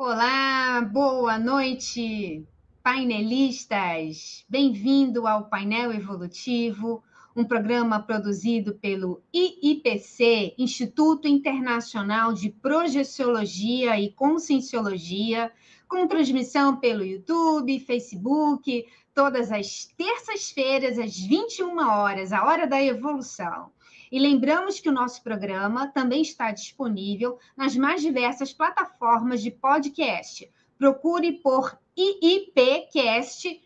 Olá, boa noite, painelistas. Bem-vindo ao Painel Evolutivo, um programa produzido pelo IIPC, Instituto Internacional de Projeciologia e Conscienciologia, com transmissão pelo YouTube, Facebook, todas as terças-feiras, às 21 horas, a hora da evolução. E lembramos que o nosso programa também está disponível nas mais diversas plataformas de podcast. Procure por IIPcast.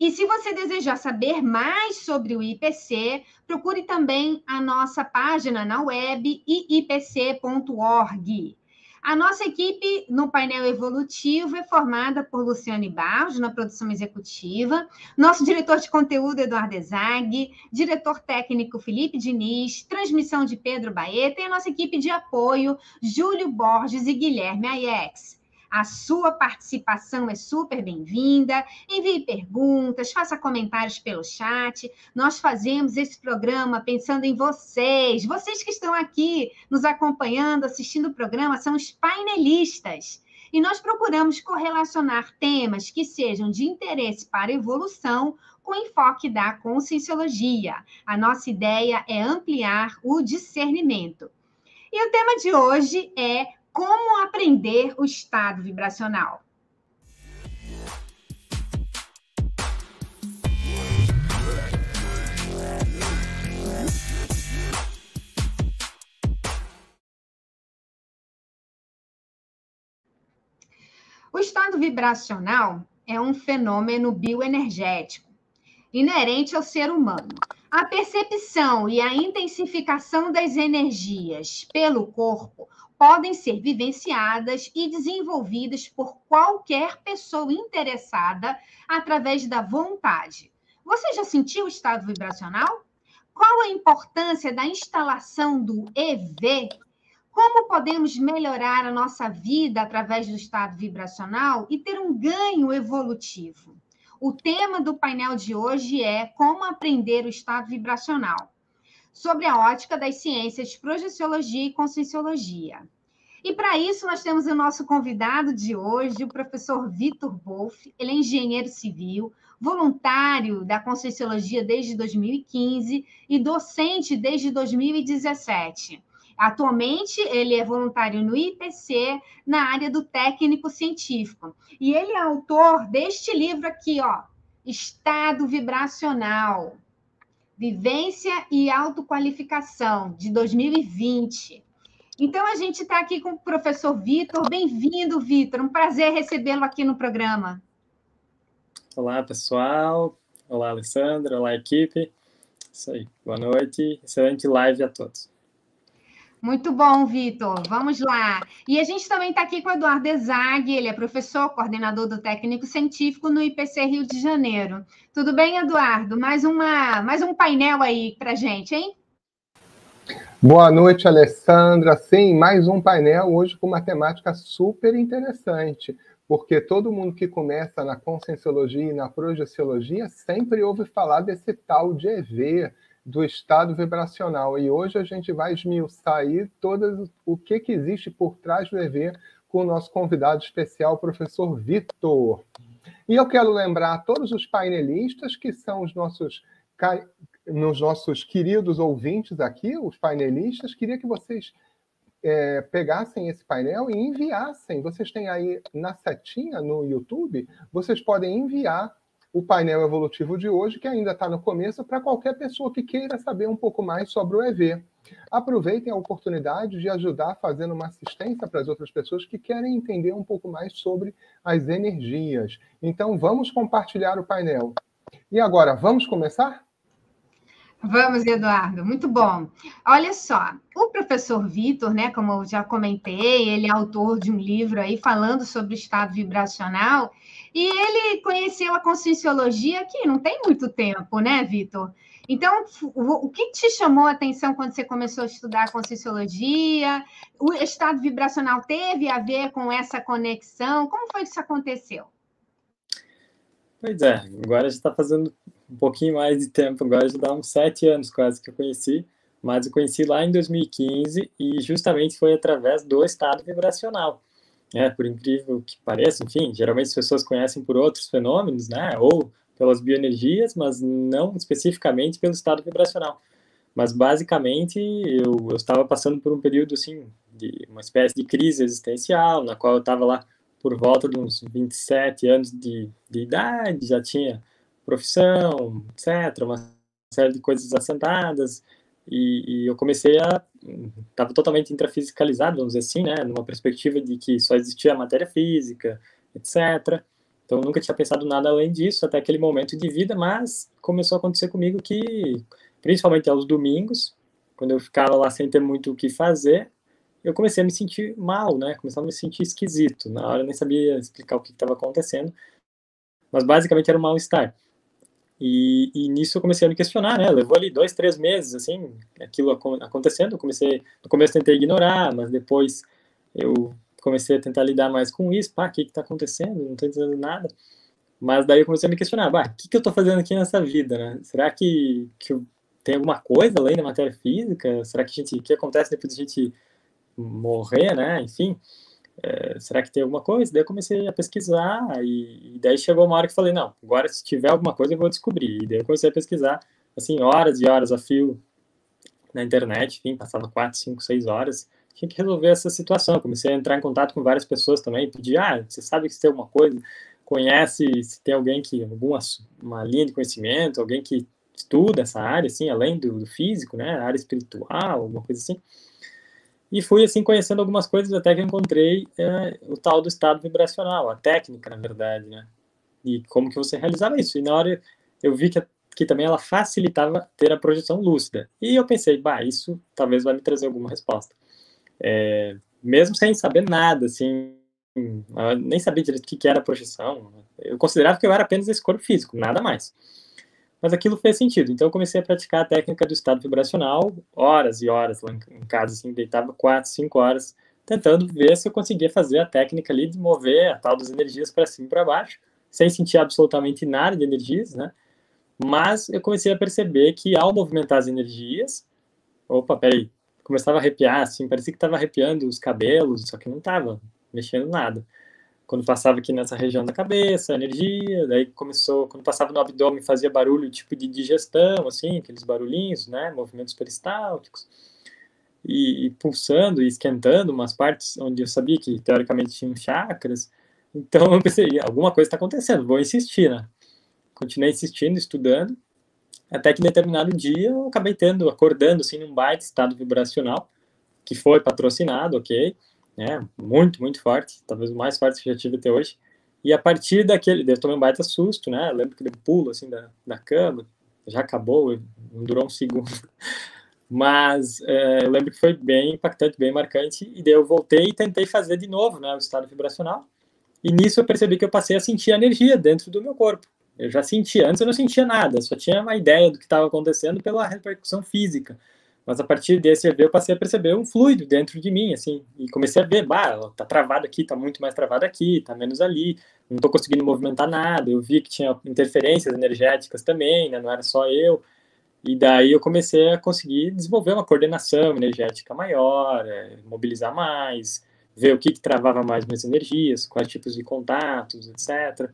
E se você desejar saber mais sobre o IPC, procure também a nossa página na web iipc.org. A nossa equipe no painel evolutivo é formada por Luciane Barros, na produção executiva, nosso diretor de conteúdo, Eduardo Ezag, diretor técnico, Felipe Diniz, transmissão de Pedro Baeta e a nossa equipe de apoio, Júlio Borges e Guilherme Aiex. A sua participação é super bem-vinda. Envie perguntas, faça comentários pelo chat. Nós fazemos esse programa pensando em vocês. Vocês que estão aqui nos acompanhando, assistindo o programa, são os painelistas. E nós procuramos correlacionar temas que sejam de interesse para a evolução com enfoque da conscienciologia. A nossa ideia é ampliar o discernimento. E o tema de hoje é como aprender o estado vibracional? O estado vibracional é um fenômeno bioenergético inerente ao ser humano. A percepção e a intensificação das energias pelo corpo podem ser vivenciadas e desenvolvidas por qualquer pessoa interessada através da vontade. Você já sentiu o estado vibracional? Qual a importância da instalação do EV? Como podemos melhorar a nossa vida através do estado vibracional e ter um ganho evolutivo? O tema do painel de hoje é como aprender o estado vibracional sobre a ótica das ciências de projeciologia e conscienciologia. E para isso nós temos o nosso convidado de hoje, o professor Vitor Wolff. Ele é engenheiro civil, voluntário da Conscienciologia desde 2015 e docente desde 2017. Atualmente, ele é voluntário no IPC, na área do técnico científico. E ele é autor deste livro aqui, ó, Estado Vibracional, Vivência e Autoqualificação, de 2020. Então, a gente está aqui com o professor Vitor. Bem-vindo, Vitor. Um prazer recebê-lo aqui no programa. Olá, pessoal. Olá, Alessandra. Olá, equipe. Isso aí. Boa noite. Excelente live a todos. Muito bom, Vitor. Vamos lá. E a gente também está aqui com o Eduardo Ezag, ele é professor, coordenador do técnico científico no IPC Rio de Janeiro. Tudo bem, Eduardo? Mais, uma, mais um painel aí para gente, hein? Boa noite, Alessandra. Sim, mais um painel hoje com uma temática super interessante, porque todo mundo que começa na conscienciologia e na projeciologia sempre ouve falar desse tal de EV, do estado vibracional. E hoje a gente vai esmiuçar aí todo o que, que existe por trás do EV com o nosso convidado especial, o professor Vitor. E eu quero lembrar a todos os painelistas que são os nossos nos nossos queridos ouvintes aqui, os painelistas, queria que vocês é, pegassem esse painel e enviassem. Vocês têm aí na setinha no YouTube, vocês podem enviar o painel evolutivo de hoje, que ainda está no começo, para qualquer pessoa que queira saber um pouco mais sobre o EV. Aproveitem a oportunidade de ajudar fazendo uma assistência para as outras pessoas que querem entender um pouco mais sobre as energias. Então, vamos compartilhar o painel. E agora, vamos começar? Vamos, Eduardo, muito bom. Olha só, o professor Vitor, né, como eu já comentei, ele é autor de um livro aí falando sobre o estado vibracional, e ele conheceu a conscienciologia aqui não tem muito tempo, né, Vitor? Então, o que te chamou a atenção quando você começou a estudar a conscienciologia? O estado vibracional teve a ver com essa conexão? Como foi que isso aconteceu? Pois é, agora já está fazendo um pouquinho mais de tempo, agora já dá uns sete anos quase que eu conheci, mas eu conheci lá em 2015 e justamente foi através do estado vibracional. é, por incrível que pareça, enfim, geralmente as pessoas conhecem por outros fenômenos, né, ou pelas bioenergias, mas não especificamente pelo estado vibracional. Mas basicamente eu, eu estava passando por um período assim de uma espécie de crise existencial, na qual eu estava lá por volta de uns 27 anos de, de idade, já tinha profissão, etc, uma série de coisas assentadas, e, e eu comecei a estava totalmente intrafisicalizado, vamos dizer assim, né, numa perspectiva de que só existia a matéria física, etc. Então eu nunca tinha pensado nada além disso até aquele momento de vida, mas começou a acontecer comigo que, principalmente aos domingos, quando eu ficava lá sem ter muito o que fazer, eu comecei a me sentir mal, né? Começava a me sentir esquisito. Na hora eu nem sabia explicar o que estava acontecendo, mas basicamente era um mal-estar. E, e, nisso eu comecei a me questionar, né? Levou ali dois, três meses, assim, aquilo acontecendo. Comecei, no começo tentei ignorar, mas depois eu comecei a tentar lidar mais com isso. Pá, o que está acontecendo? Não estou entendendo nada. Mas daí eu comecei a me questionar, bah, o que, que eu estou fazendo aqui nessa vida, né? Será que, que tem alguma coisa além da matéria física? Será que a gente, o que acontece depois de a gente morrer, né? Enfim, é, será que tem alguma coisa? Daí eu comecei a pesquisar e, e, daí chegou uma hora que falei, não, agora se tiver alguma coisa eu vou descobrir. E daí eu comecei a pesquisar, assim, horas e horas a fio na internet, enfim, passava quatro, cinco, seis horas, tinha que resolver essa situação. Comecei a entrar em contato com várias pessoas também, pedir, ah, você sabe que tem alguma coisa, conhece, se tem alguém que, alguma uma linha de conhecimento, alguém que estuda essa área, assim, além do, do físico, né, área espiritual, alguma coisa assim. E fui, assim, conhecendo algumas coisas até que encontrei é, o tal do estado vibracional, a técnica, na verdade, né? E como que você realizava isso. E na hora eu vi que, que também ela facilitava ter a projeção lúcida. E eu pensei, bah, isso talvez vai me trazer alguma resposta. É, mesmo sem saber nada, assim, nem sabia direito o que, era projeção. Eu considerava que eu era apenas esse corpo físico, nada mais. Mas aquilo fez sentido. Então eu comecei a praticar a técnica do estado vibracional, horas e horas lá em casa, assim, deitava quatro, cinco horas, tentando ver se eu conseguia fazer a técnica ali de mover a tal das energias para cima e para baixo, sem sentir absolutamente nada de energias, né? Mas eu comecei a perceber que ao movimentar as energias, opa, peraí, começava a arrepiar, assim, parecia que estava arrepiando os cabelos, só que não estava mexendo nada quando passava aqui nessa região da cabeça, energia, daí começou, quando passava no abdômen fazia barulho tipo de digestão, assim, aqueles barulhinhos, né, movimentos peristálticos, e, e pulsando e esquentando umas partes onde eu sabia que teoricamente tinham chakras, então eu pensei, alguma coisa está acontecendo, vou insistir, né, continuei insistindo, estudando, até que determinado dia eu acabei tendo, acordando, assim, num baita estado vibracional, que foi patrocinado, ok, né? Muito, muito forte, talvez o mais forte que já tive até hoje. E a partir daquele, eu tomei um baita susto, né? Eu lembro que deu um pulo assim da, da cama, já acabou, não durou um segundo. Mas é, eu lembro que foi bem impactante, bem marcante. E daí eu voltei e tentei fazer de novo, né? O estado vibracional. E nisso eu percebi que eu passei a sentir a energia dentro do meu corpo. Eu já sentia, antes eu não sentia nada, só tinha uma ideia do que estava acontecendo pela repercussão física. Mas a partir desse EV eu passei a perceber um fluido dentro de mim, assim, e comecei a ver, bah, tá travado aqui, tá muito mais travado aqui, tá menos ali, não tô conseguindo movimentar nada. Eu vi que tinha interferências energéticas também, né, não era só eu. E daí eu comecei a conseguir desenvolver uma coordenação energética maior, é, mobilizar mais, ver o que, que travava mais minhas energias, quais tipos de contatos, etc.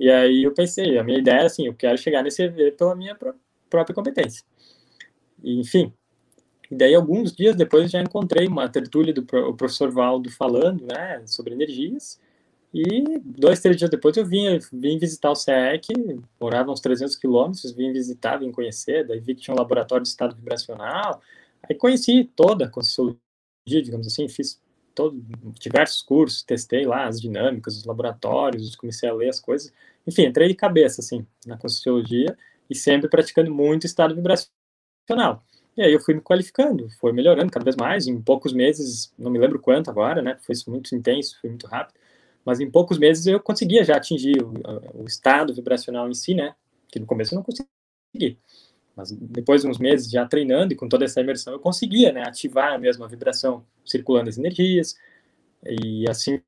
E aí eu pensei, a minha ideia é assim, eu quero chegar nesse EV pela minha pró própria competência. E, enfim, e daí, alguns dias depois, já encontrei uma tertúlia do professor Valdo falando né, sobre energias. E dois, três dias depois eu vim, vim visitar o CEEC, morava uns 300 quilômetros, vim visitar, vim conhecer, daí vi que tinha um laboratório de estado vibracional. Aí conheci toda a Conscienciologia, digamos assim, fiz todo, diversos cursos, testei lá as dinâmicas, os laboratórios, comecei a ler as coisas. Enfim, entrei de cabeça, assim, na Conscienciologia e sempre praticando muito estado vibracional. E aí eu fui me qualificando, foi melhorando cada vez mais, em poucos meses, não me lembro quanto agora, né, foi muito intenso, foi muito rápido, mas em poucos meses eu conseguia já atingir o, o estado vibracional em si, né, que no começo eu não conseguia. Mas depois de uns meses já treinando e com toda essa imersão, eu conseguia, né, ativar a mesma vibração circulando as energias, e assim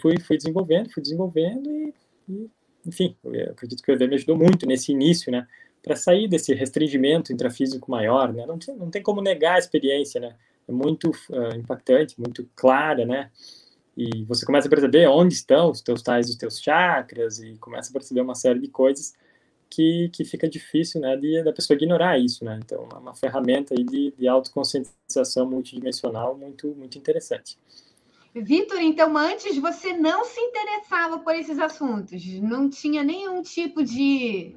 fui, fui desenvolvendo, fui desenvolvendo e, e enfim, eu acredito que o EV me ajudou muito nesse início, né, para sair desse restringimento intrafísico maior, né? Não tem, não tem como negar a experiência, né? É muito uh, impactante, muito clara, né? e você começa a perceber onde estão os teus tais, os teus chakras, e começa a perceber uma série de coisas que, que fica difícil, né, de, da pessoa ignorar isso, né, então é uma ferramenta aí de, de autoconscientização multidimensional muito, muito interessante. Vitor, então antes você não se interessava por esses assuntos, não tinha nenhum tipo de,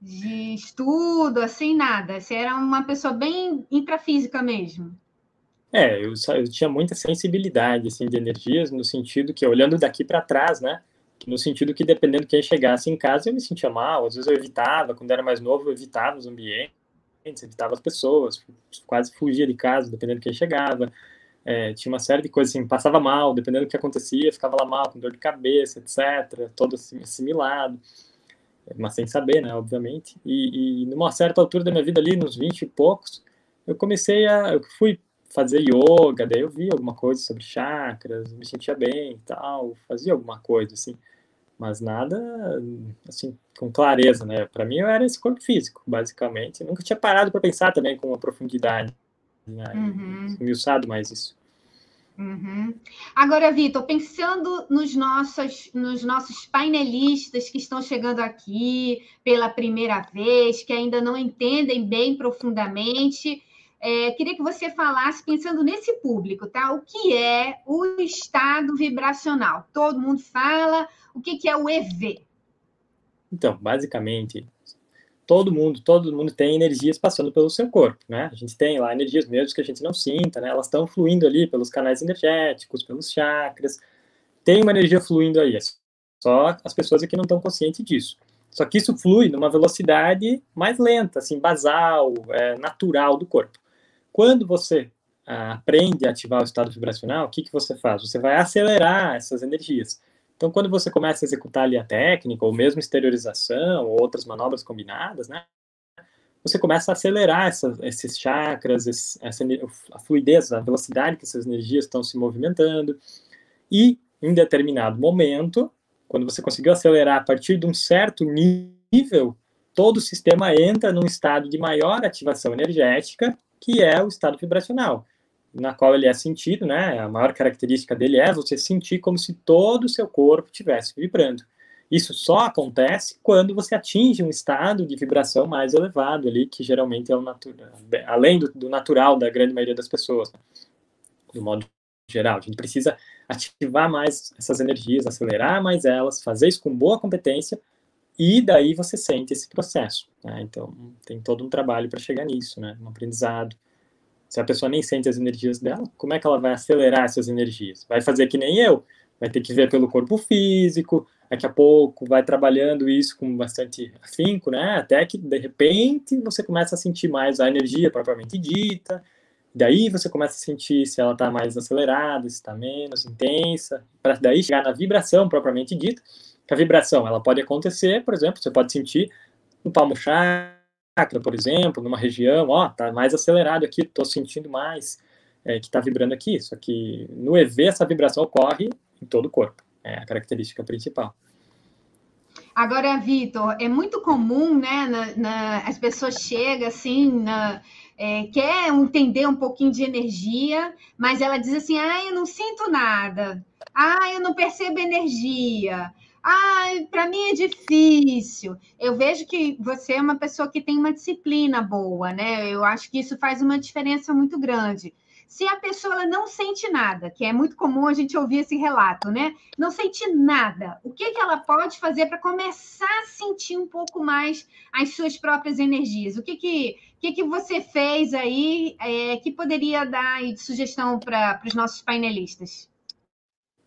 de estudo, assim, nada. Você era uma pessoa bem intrafísica mesmo. É, eu, eu tinha muita sensibilidade, assim, de energias, no sentido que, olhando daqui para trás, né, no sentido que, dependendo de quem chegasse em casa, eu me sentia mal, às vezes eu evitava, quando era mais novo, eu evitava os ambientes, evitava as pessoas, quase fugia de casa, dependendo de quem chegava, é, tinha uma série de coisas, assim, passava mal, dependendo do que acontecia, ficava lá mal, com dor de cabeça, etc., todo assim, assimilado, mas sem saber, né, obviamente, e, e numa certa altura da minha vida ali, nos 20 e poucos, eu comecei a, eu fui fazer yoga, daí eu via alguma coisa sobre chakras, me sentia bem e tal, fazia alguma coisa, assim, mas nada, assim, com clareza, né? Para mim eu era esse corpo físico, basicamente. Eu nunca tinha parado para pensar também com uma profundidade, né? Uhum. Esmiuçado mais isso. Uhum. Agora, Vitor, pensando nos nossos, nos nossos painelistas que estão chegando aqui pela primeira vez, que ainda não entendem bem profundamente, é, queria que você falasse, pensando nesse público, tá? O que é o estado vibracional? Todo mundo fala. O que, que é o EV? Então, basicamente, todo mundo, todo mundo tem energias passando pelo seu corpo, né? A gente tem lá energias mesmo que a gente não sinta, né? Elas estão fluindo ali pelos canais energéticos, pelos chakras. Tem uma energia fluindo aí. É só as pessoas aqui não estão conscientes disso. Só que isso flui numa velocidade mais lenta, assim, basal, é, natural do corpo. Quando você ah, aprende a ativar o estado vibracional, o que, que você faz? Você vai acelerar essas energias. Então, quando você começa a executar ali a técnica, ou mesmo exteriorização, ou outras manobras combinadas, né? Você começa a acelerar essa, esses chakras, esse, essa, a fluidez, a velocidade que essas energias estão se movimentando. E, em determinado momento, quando você conseguiu acelerar a partir de um certo nível, todo o sistema entra num estado de maior ativação energética que é o estado vibracional, na qual ele é sentido, né? A maior característica dele é você sentir como se todo o seu corpo estivesse vibrando. Isso só acontece quando você atinge um estado de vibração mais elevado ali, que geralmente é o natural, além do, do, natural da grande maioria das pessoas, né? do modo geral. A gente precisa ativar mais essas energias, acelerar mais elas, fazer isso com boa competência, e daí você sente esse processo. Né? Então, tem todo um trabalho para chegar nisso, né? um aprendizado. Se a pessoa nem sente as energias dela, como é que ela vai acelerar essas energias? Vai fazer que nem eu, vai ter que ver pelo corpo físico, daqui a pouco vai trabalhando isso com bastante afinco, né? Até que, de repente, você começa a sentir mais a energia propriamente dita, daí você começa a sentir se ela está mais acelerada, se está menos intensa, para daí chegar na vibração propriamente dita, a vibração ela pode acontecer, por exemplo, você pode sentir no palmo chakra, por exemplo, numa região, ó, tá mais acelerado aqui, estou sentindo mais é, que está vibrando aqui. Só que no EV essa vibração ocorre em todo o corpo, é a característica principal. Agora, Vitor, é muito comum, né? Na, na, as pessoas chegam assim, na, é, quer entender um pouquinho de energia, mas ela diz assim: ah, eu não sinto nada, ah, eu não percebo energia, ah, para mim é difícil. Eu vejo que você é uma pessoa que tem uma disciplina boa, né? Eu acho que isso faz uma diferença muito grande. Se a pessoa não sente nada, que é muito comum a gente ouvir esse relato, né? Não sente nada, o que, que ela pode fazer para começar a sentir um pouco mais as suas próprias energias? O que, que, que, que você fez aí é, que poderia dar de sugestão para os nossos painelistas?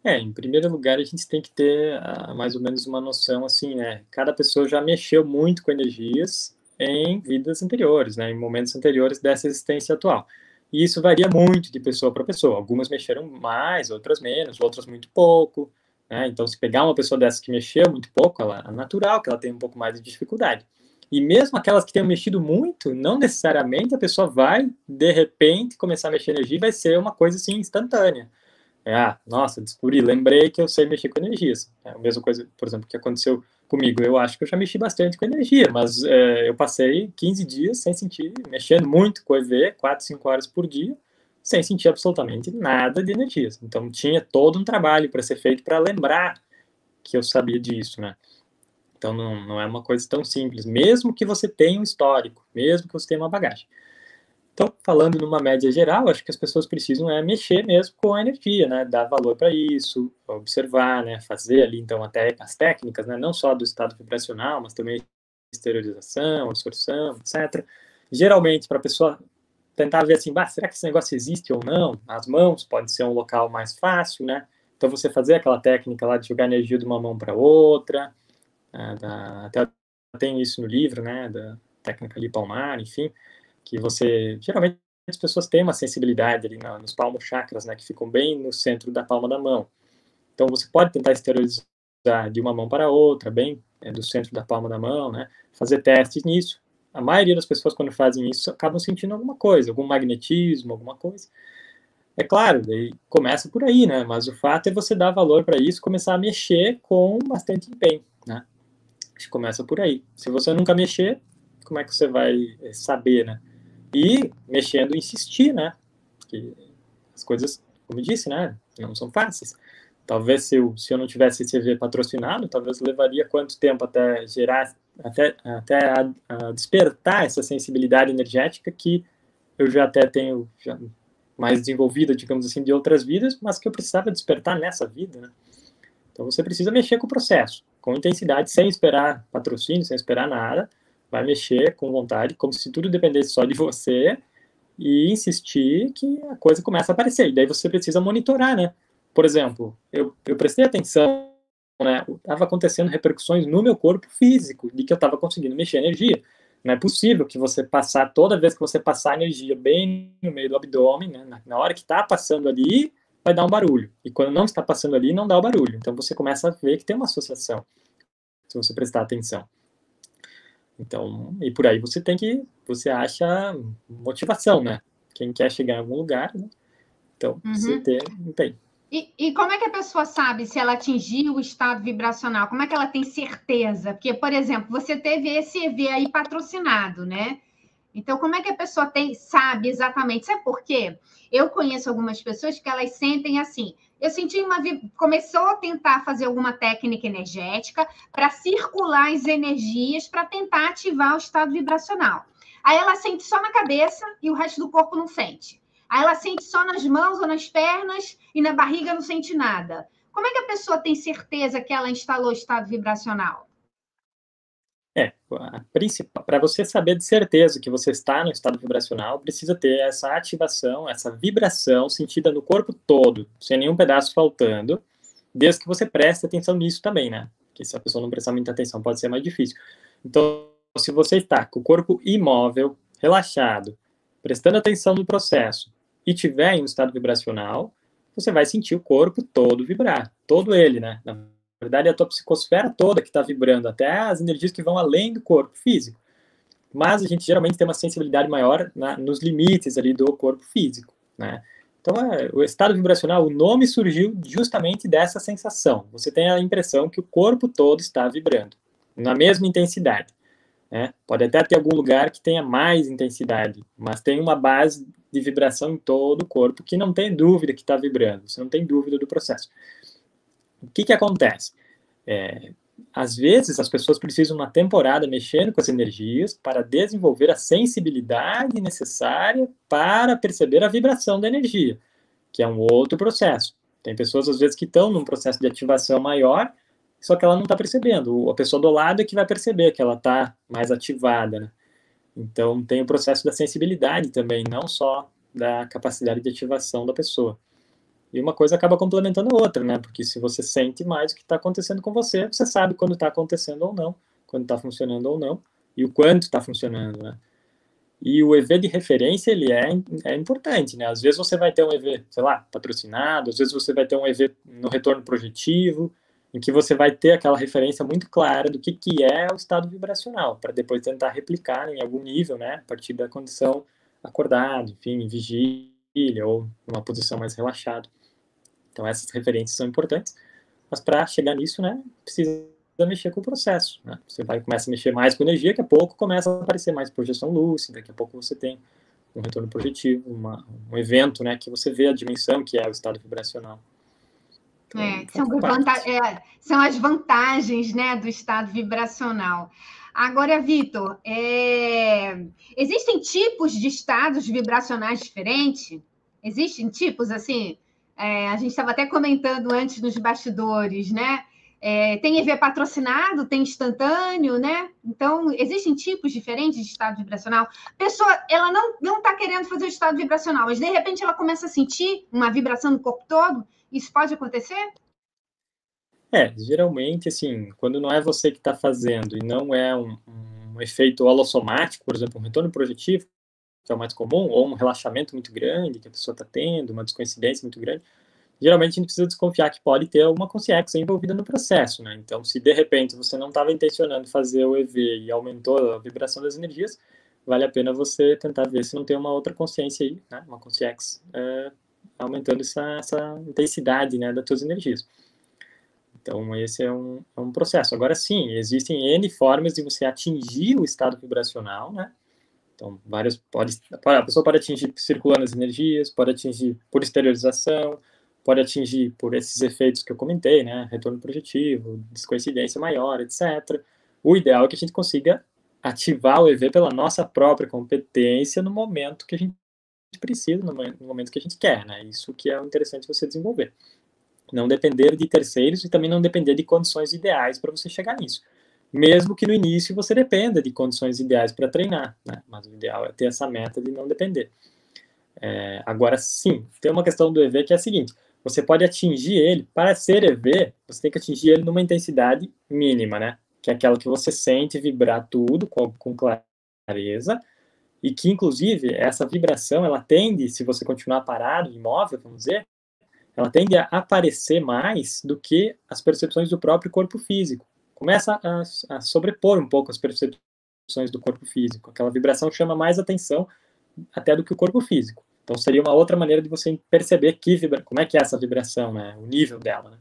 É, em primeiro lugar, a gente tem que ter uh, mais ou menos uma noção assim, né? Cada pessoa já mexeu muito com energias em vidas anteriores, né? Em momentos anteriores dessa existência atual. E isso varia muito de pessoa para pessoa. Algumas mexeram mais, outras menos, outras muito pouco. Né? Então, se pegar uma pessoa dessa que mexeu muito pouco, ela é natural que ela tenha um pouco mais de dificuldade. E mesmo aquelas que tenham mexido muito, não necessariamente a pessoa vai, de repente, começar a mexer energia e vai ser uma coisa assim instantânea. É, ah, nossa, descobri, lembrei que eu sei mexer com energias. É a mesma coisa, por exemplo, que aconteceu comigo. Eu acho que eu já mexi bastante com energia, mas é, eu passei 15 dias sem sentir, mexendo muito com EV, 4, 5 horas por dia, sem sentir absolutamente nada de energias. Então tinha todo um trabalho para ser feito para lembrar que eu sabia disso, né? Então não, não é uma coisa tão simples, mesmo que você tenha um histórico, mesmo que você tenha uma bagagem. Então, falando numa média geral, acho que as pessoas precisam é mexer mesmo com a energia, né? Dar valor para isso, observar, né? Fazer ali então até as técnicas, né? Não só do estado vibracional, mas também exteriorização, absorção, etc. Geralmente, para a pessoa tentar ver assim, será que esse negócio existe ou não? As mãos pode ser um local mais fácil, né? Então você fazer aquela técnica lá de jogar energia de uma mão para outra, né? até tem isso no livro, né? Da técnica ali palmar, enfim, que você geralmente as pessoas têm uma sensibilidade ali nos palmos chakras, né? Que ficam bem no centro da palma da mão. Então você pode tentar exteriorizar de uma mão para outra, bem é, do centro da palma da mão, né? Fazer testes nisso a maioria das pessoas, quando fazem isso, acabam sentindo alguma coisa, algum magnetismo, alguma coisa. É claro, daí começa por aí, né? Mas o fato é você dar valor para isso, começar a mexer com bastante empenho, né? Acho que começa por aí. Se você nunca mexer, como é que você vai eh, saber, né? E mexendo, insistir, né? As coisas, como eu disse, né? Não são fáceis. Talvez se eu, se eu não tivesse esse EV patrocinado, talvez levaria quanto tempo até gerar até, até a, a despertar essa sensibilidade energética que eu já até tenho já mais desenvolvida, digamos assim, de outras vidas, mas que eu precisava despertar nessa vida, né? Então você precisa mexer com o processo, com intensidade, sem esperar patrocínio, sem esperar nada, vai mexer com vontade, como se tudo dependesse só de você, e insistir que a coisa começa a aparecer. E daí você precisa monitorar, né? Por exemplo, eu, eu prestei atenção né, estava acontecendo repercussões no meu corpo físico, de que eu estava conseguindo mexer energia. Não é possível que você passar, toda vez que você passar energia bem no meio do abdômen, né, na hora que está passando ali, vai dar um barulho. E quando não está passando ali, não dá o barulho. Então você começa a ver que tem uma associação, se você prestar atenção. Então, e por aí você tem que, você acha motivação, né? Quem quer chegar em algum lugar, né? Então, uhum. você tem, tem. E, e, como é que a pessoa sabe se ela atingiu o estado vibracional? Como é que ela tem certeza? Porque, por exemplo, você teve esse EV aí patrocinado, né? Então, como é que a pessoa tem, sabe exatamente? Sabe por quê? Eu conheço algumas pessoas que elas sentem assim. Eu senti uma. Começou a tentar fazer alguma técnica energética para circular as energias para tentar ativar o estado vibracional. Aí ela sente só na cabeça e o resto do corpo não sente. Aí ela sente só nas mãos ou nas pernas e na barriga não sente nada. Como é que a pessoa tem certeza que ela instalou estado vibracional? É, para você saber de certeza que você está no estado vibracional, precisa ter essa ativação, essa vibração sentida no corpo todo, sem nenhum pedaço faltando, desde que você preste atenção nisso também, né? Porque se a pessoa não prestar muita atenção, pode ser mais difícil. Então, se você está com o corpo imóvel, relaxado, prestando atenção no processo, e tiver em um estado vibracional, você vai sentir o corpo todo vibrar, todo ele, né? Verdade, é a tua psicosfera toda que está vibrando, até as energias que vão além do corpo físico. Mas a gente geralmente tem uma sensibilidade maior na, nos limites ali do corpo físico, né? Então, é, o estado vibracional, o nome surgiu justamente dessa sensação. Você tem a impressão que o corpo todo está vibrando, na mesma intensidade. Né? Pode até ter algum lugar que tenha mais intensidade, mas tem uma base de vibração em todo o corpo, que não tem dúvida que está vibrando, você não tem dúvida do processo. O que, que acontece? É, às vezes as pessoas precisam uma temporada mexendo com as energias para desenvolver a sensibilidade necessária para perceber a vibração da energia, que é um outro processo. Tem pessoas às vezes que estão num processo de ativação maior, só que ela não está percebendo. A pessoa do lado é que vai perceber que ela está mais ativada. Né? Então, tem o processo da sensibilidade também, não só da capacidade de ativação da pessoa. E uma coisa acaba complementando a outra, né? Porque se você sente mais o que está acontecendo com você, você sabe quando está acontecendo ou não, quando está funcionando ou não, e o quanto está funcionando, né? E o EV de referência, ele é, é importante, né? Às vezes você vai ter um EV, sei lá, patrocinado, às vezes você vai ter um EV no retorno projetivo, em que você vai ter aquela referência muito clara do que, que é o estado vibracional, para depois tentar replicar em algum nível, né, a partir da condição acordado, enfim, vigília ou numa posição mais relaxada. Então essas referências são importantes, mas para chegar nisso, né, precisa mexer com o processo. Né? Você vai começa a mexer mais com energia, daqui a pouco começa a aparecer mais projeção lúcida, daqui a pouco você tem um retorno projetivo, uma, um evento, né, que você vê a dimensão que é o estado vibracional. Então, é, são, é, são, as vantagens, né, do estado vibracional. Agora, Vitor, é, existem tipos de estados vibracionais diferentes? Existem tipos, assim, é, a gente estava até comentando antes nos bastidores, né? É, tem EV patrocinado, tem instantâneo, né? Então, existem tipos diferentes de estado vibracional. A pessoa, ela não está querendo fazer o estado vibracional, mas de repente ela começa a sentir uma vibração no corpo todo. Isso pode acontecer? É, geralmente, assim, quando não é você que está fazendo e não é um, um efeito holossomático, por exemplo, um retorno projetivo, que é o mais comum, ou um relaxamento muito grande que a pessoa está tendo, uma descoincidência muito grande, geralmente a gente precisa desconfiar que pode ter alguma consciência envolvida no processo, né? Então, se de repente você não estava intencionando fazer o EV e aumentou a vibração das energias, vale a pena você tentar ver se não tem uma outra consciência aí, né? Uma consciência é, aumentando essa, essa, intensidade, né, das suas energias. Então, esse é um, é um processo. Agora, sim, existem N formas de você atingir o estado vibracional, né? Então, várias, pode, a pessoa pode atingir circulando as energias, pode atingir por exteriorização, pode atingir por esses efeitos que eu comentei, né? Retorno projetivo, descoincidência maior, etc. O ideal é que a gente consiga ativar o EV pela nossa própria competência no momento que a gente precisa, no momento que a gente quer, né? Isso que é interessante você desenvolver. Não depender de terceiros e também não depender de condições ideais para você chegar nisso. Mesmo que no início você dependa de condições ideais para treinar, né? Mas o ideal é ter essa meta de não depender. É, agora, sim, tem uma questão do EV que é a seguinte: você pode atingir ele, para ser EV, você tem que atingir ele numa intensidade mínima, né? Que é aquela que você sente vibrar tudo com, com clareza, e que, inclusive, essa vibração, ela tende, se você continuar parado, imóvel, vamos dizer, ela tende a aparecer mais do que as percepções do próprio corpo físico. Começa a, a sobrepor um pouco as percepções do corpo físico. Aquela vibração chama mais atenção até do que o corpo físico. Então seria uma outra maneira de você perceber que vibra, como é que é essa vibração, né? O nível dela. Né?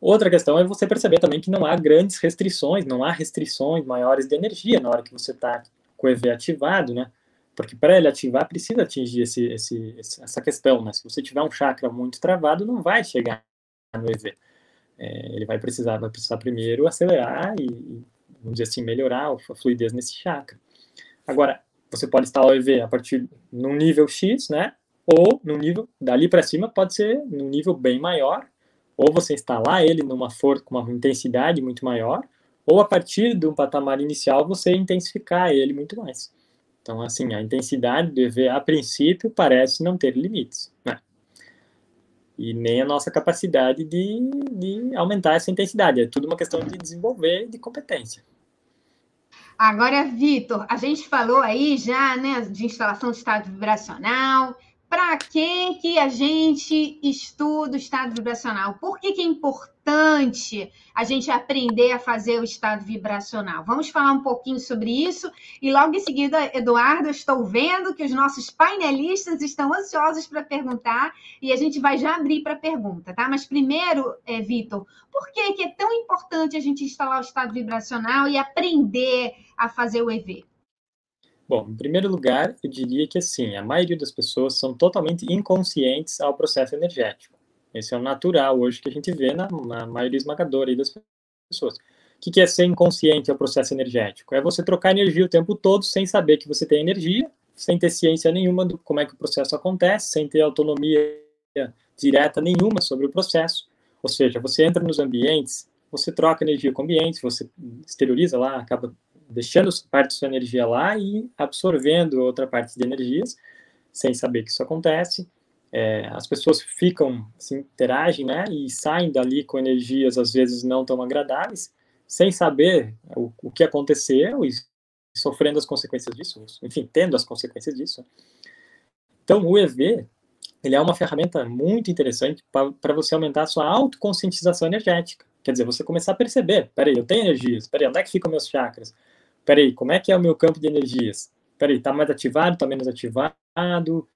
Outra questão é você perceber também que não há grandes restrições, não há restrições maiores de energia na hora que você está com o EV ativado, né? Porque para ele ativar precisa atingir esse, esse, essa questão, né? Se você tiver um chakra muito travado, não vai chegar no EV. É, ele vai precisar, vai precisar primeiro acelerar e, vamos dizer assim, melhorar a fluidez nesse chakra. Agora, você pode instalar o EV a partir num nível X, né? Ou no nível dali para cima pode ser num nível bem maior, ou você instalar ele numa força com uma intensidade muito maior, ou a partir de um patamar inicial você intensificar ele muito mais. Então, assim, a intensidade do EV a princípio parece não ter limites, né? E nem a nossa capacidade de, de aumentar essa intensidade. É tudo uma questão de desenvolver de competência. Agora, Vitor, a gente falou aí já né, de instalação de estado vibracional. Para que, que a gente estuda o estado vibracional? Por que, que é importante a gente aprender a fazer o estado vibracional? Vamos falar um pouquinho sobre isso. E logo em seguida, Eduardo, estou vendo que os nossos painelistas estão ansiosos para perguntar e a gente vai já abrir para pergunta, tá? Mas primeiro, é, Vitor, por que, que é tão importante a gente instalar o estado vibracional e aprender a fazer o EV? Bom, em primeiro lugar, eu diria que assim, a maioria das pessoas são totalmente inconscientes ao processo energético. Esse é o natural hoje que a gente vê na, na maioria esmagadora das pessoas. O que, que é ser inconsciente ao processo energético? É você trocar energia o tempo todo sem saber que você tem energia, sem ter ciência nenhuma do como é que o processo acontece, sem ter autonomia direta nenhuma sobre o processo. Ou seja, você entra nos ambientes, você troca energia com ambientes, você exterioriza lá, acaba deixando parte de sua energia lá e absorvendo outra parte de energias, sem saber que isso acontece. É, as pessoas ficam, se interagem, né, e saem dali com energias às vezes não tão agradáveis, sem saber o, o que aconteceu e sofrendo as consequências disso, enfim, tendo as consequências disso. Então, o EV, ele é uma ferramenta muito interessante para você aumentar a sua autoconscientização energética. Quer dizer, você começar a perceber, peraí, eu tenho energias, peraí, onde é que ficam meus chakras? peraí, como é que é o meu campo de energias? Peraí, está mais ativado, está menos ativado?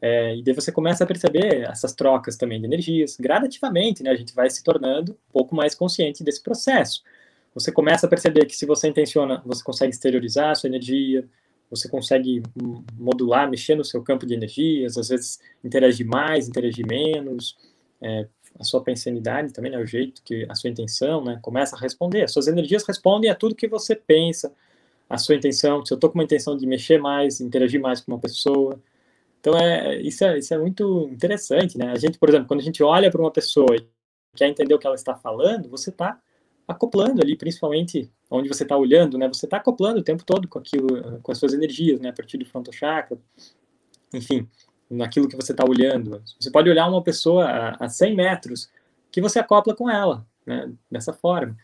É, e daí você começa a perceber essas trocas também de energias, gradativamente, né? A gente vai se tornando um pouco mais consciente desse processo. Você começa a perceber que se você intenciona, você consegue exteriorizar a sua energia, você consegue modular, mexer no seu campo de energias, às vezes interagir mais, interagir menos, é, a sua pensanidade também, né, o jeito que a sua intenção, né, começa a responder. As suas energias respondem a tudo que você pensa, a sua intenção. Se eu estou com uma intenção de mexer mais, interagir mais com uma pessoa, então é isso é isso é muito interessante, né? A gente, por exemplo, quando a gente olha para uma pessoa e quer entender o que ela está falando, você está acoplando ali, principalmente onde você está olhando, né? Você está acoplando o tempo todo com aquilo, com as suas energias, né? A partir do frontal chakra, enfim naquilo que você está olhando. Você pode olhar uma pessoa a, a 100 metros que você acopla com ela, né? Dessa forma.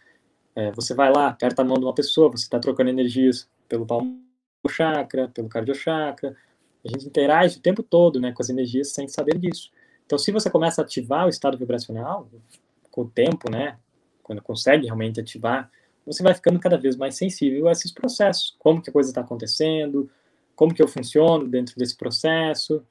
É, você vai lá, aperta a mão de uma pessoa, você está trocando energias pelo palmo chakra, pelo cardio chakra. A gente interage o tempo todo, né, com as energias sem saber disso. Então, se você começa a ativar o estado vibracional com o tempo, né, quando consegue realmente ativar, você vai ficando cada vez mais sensível a esses processos. Como que a coisa está acontecendo, como que eu funciono dentro desse processo,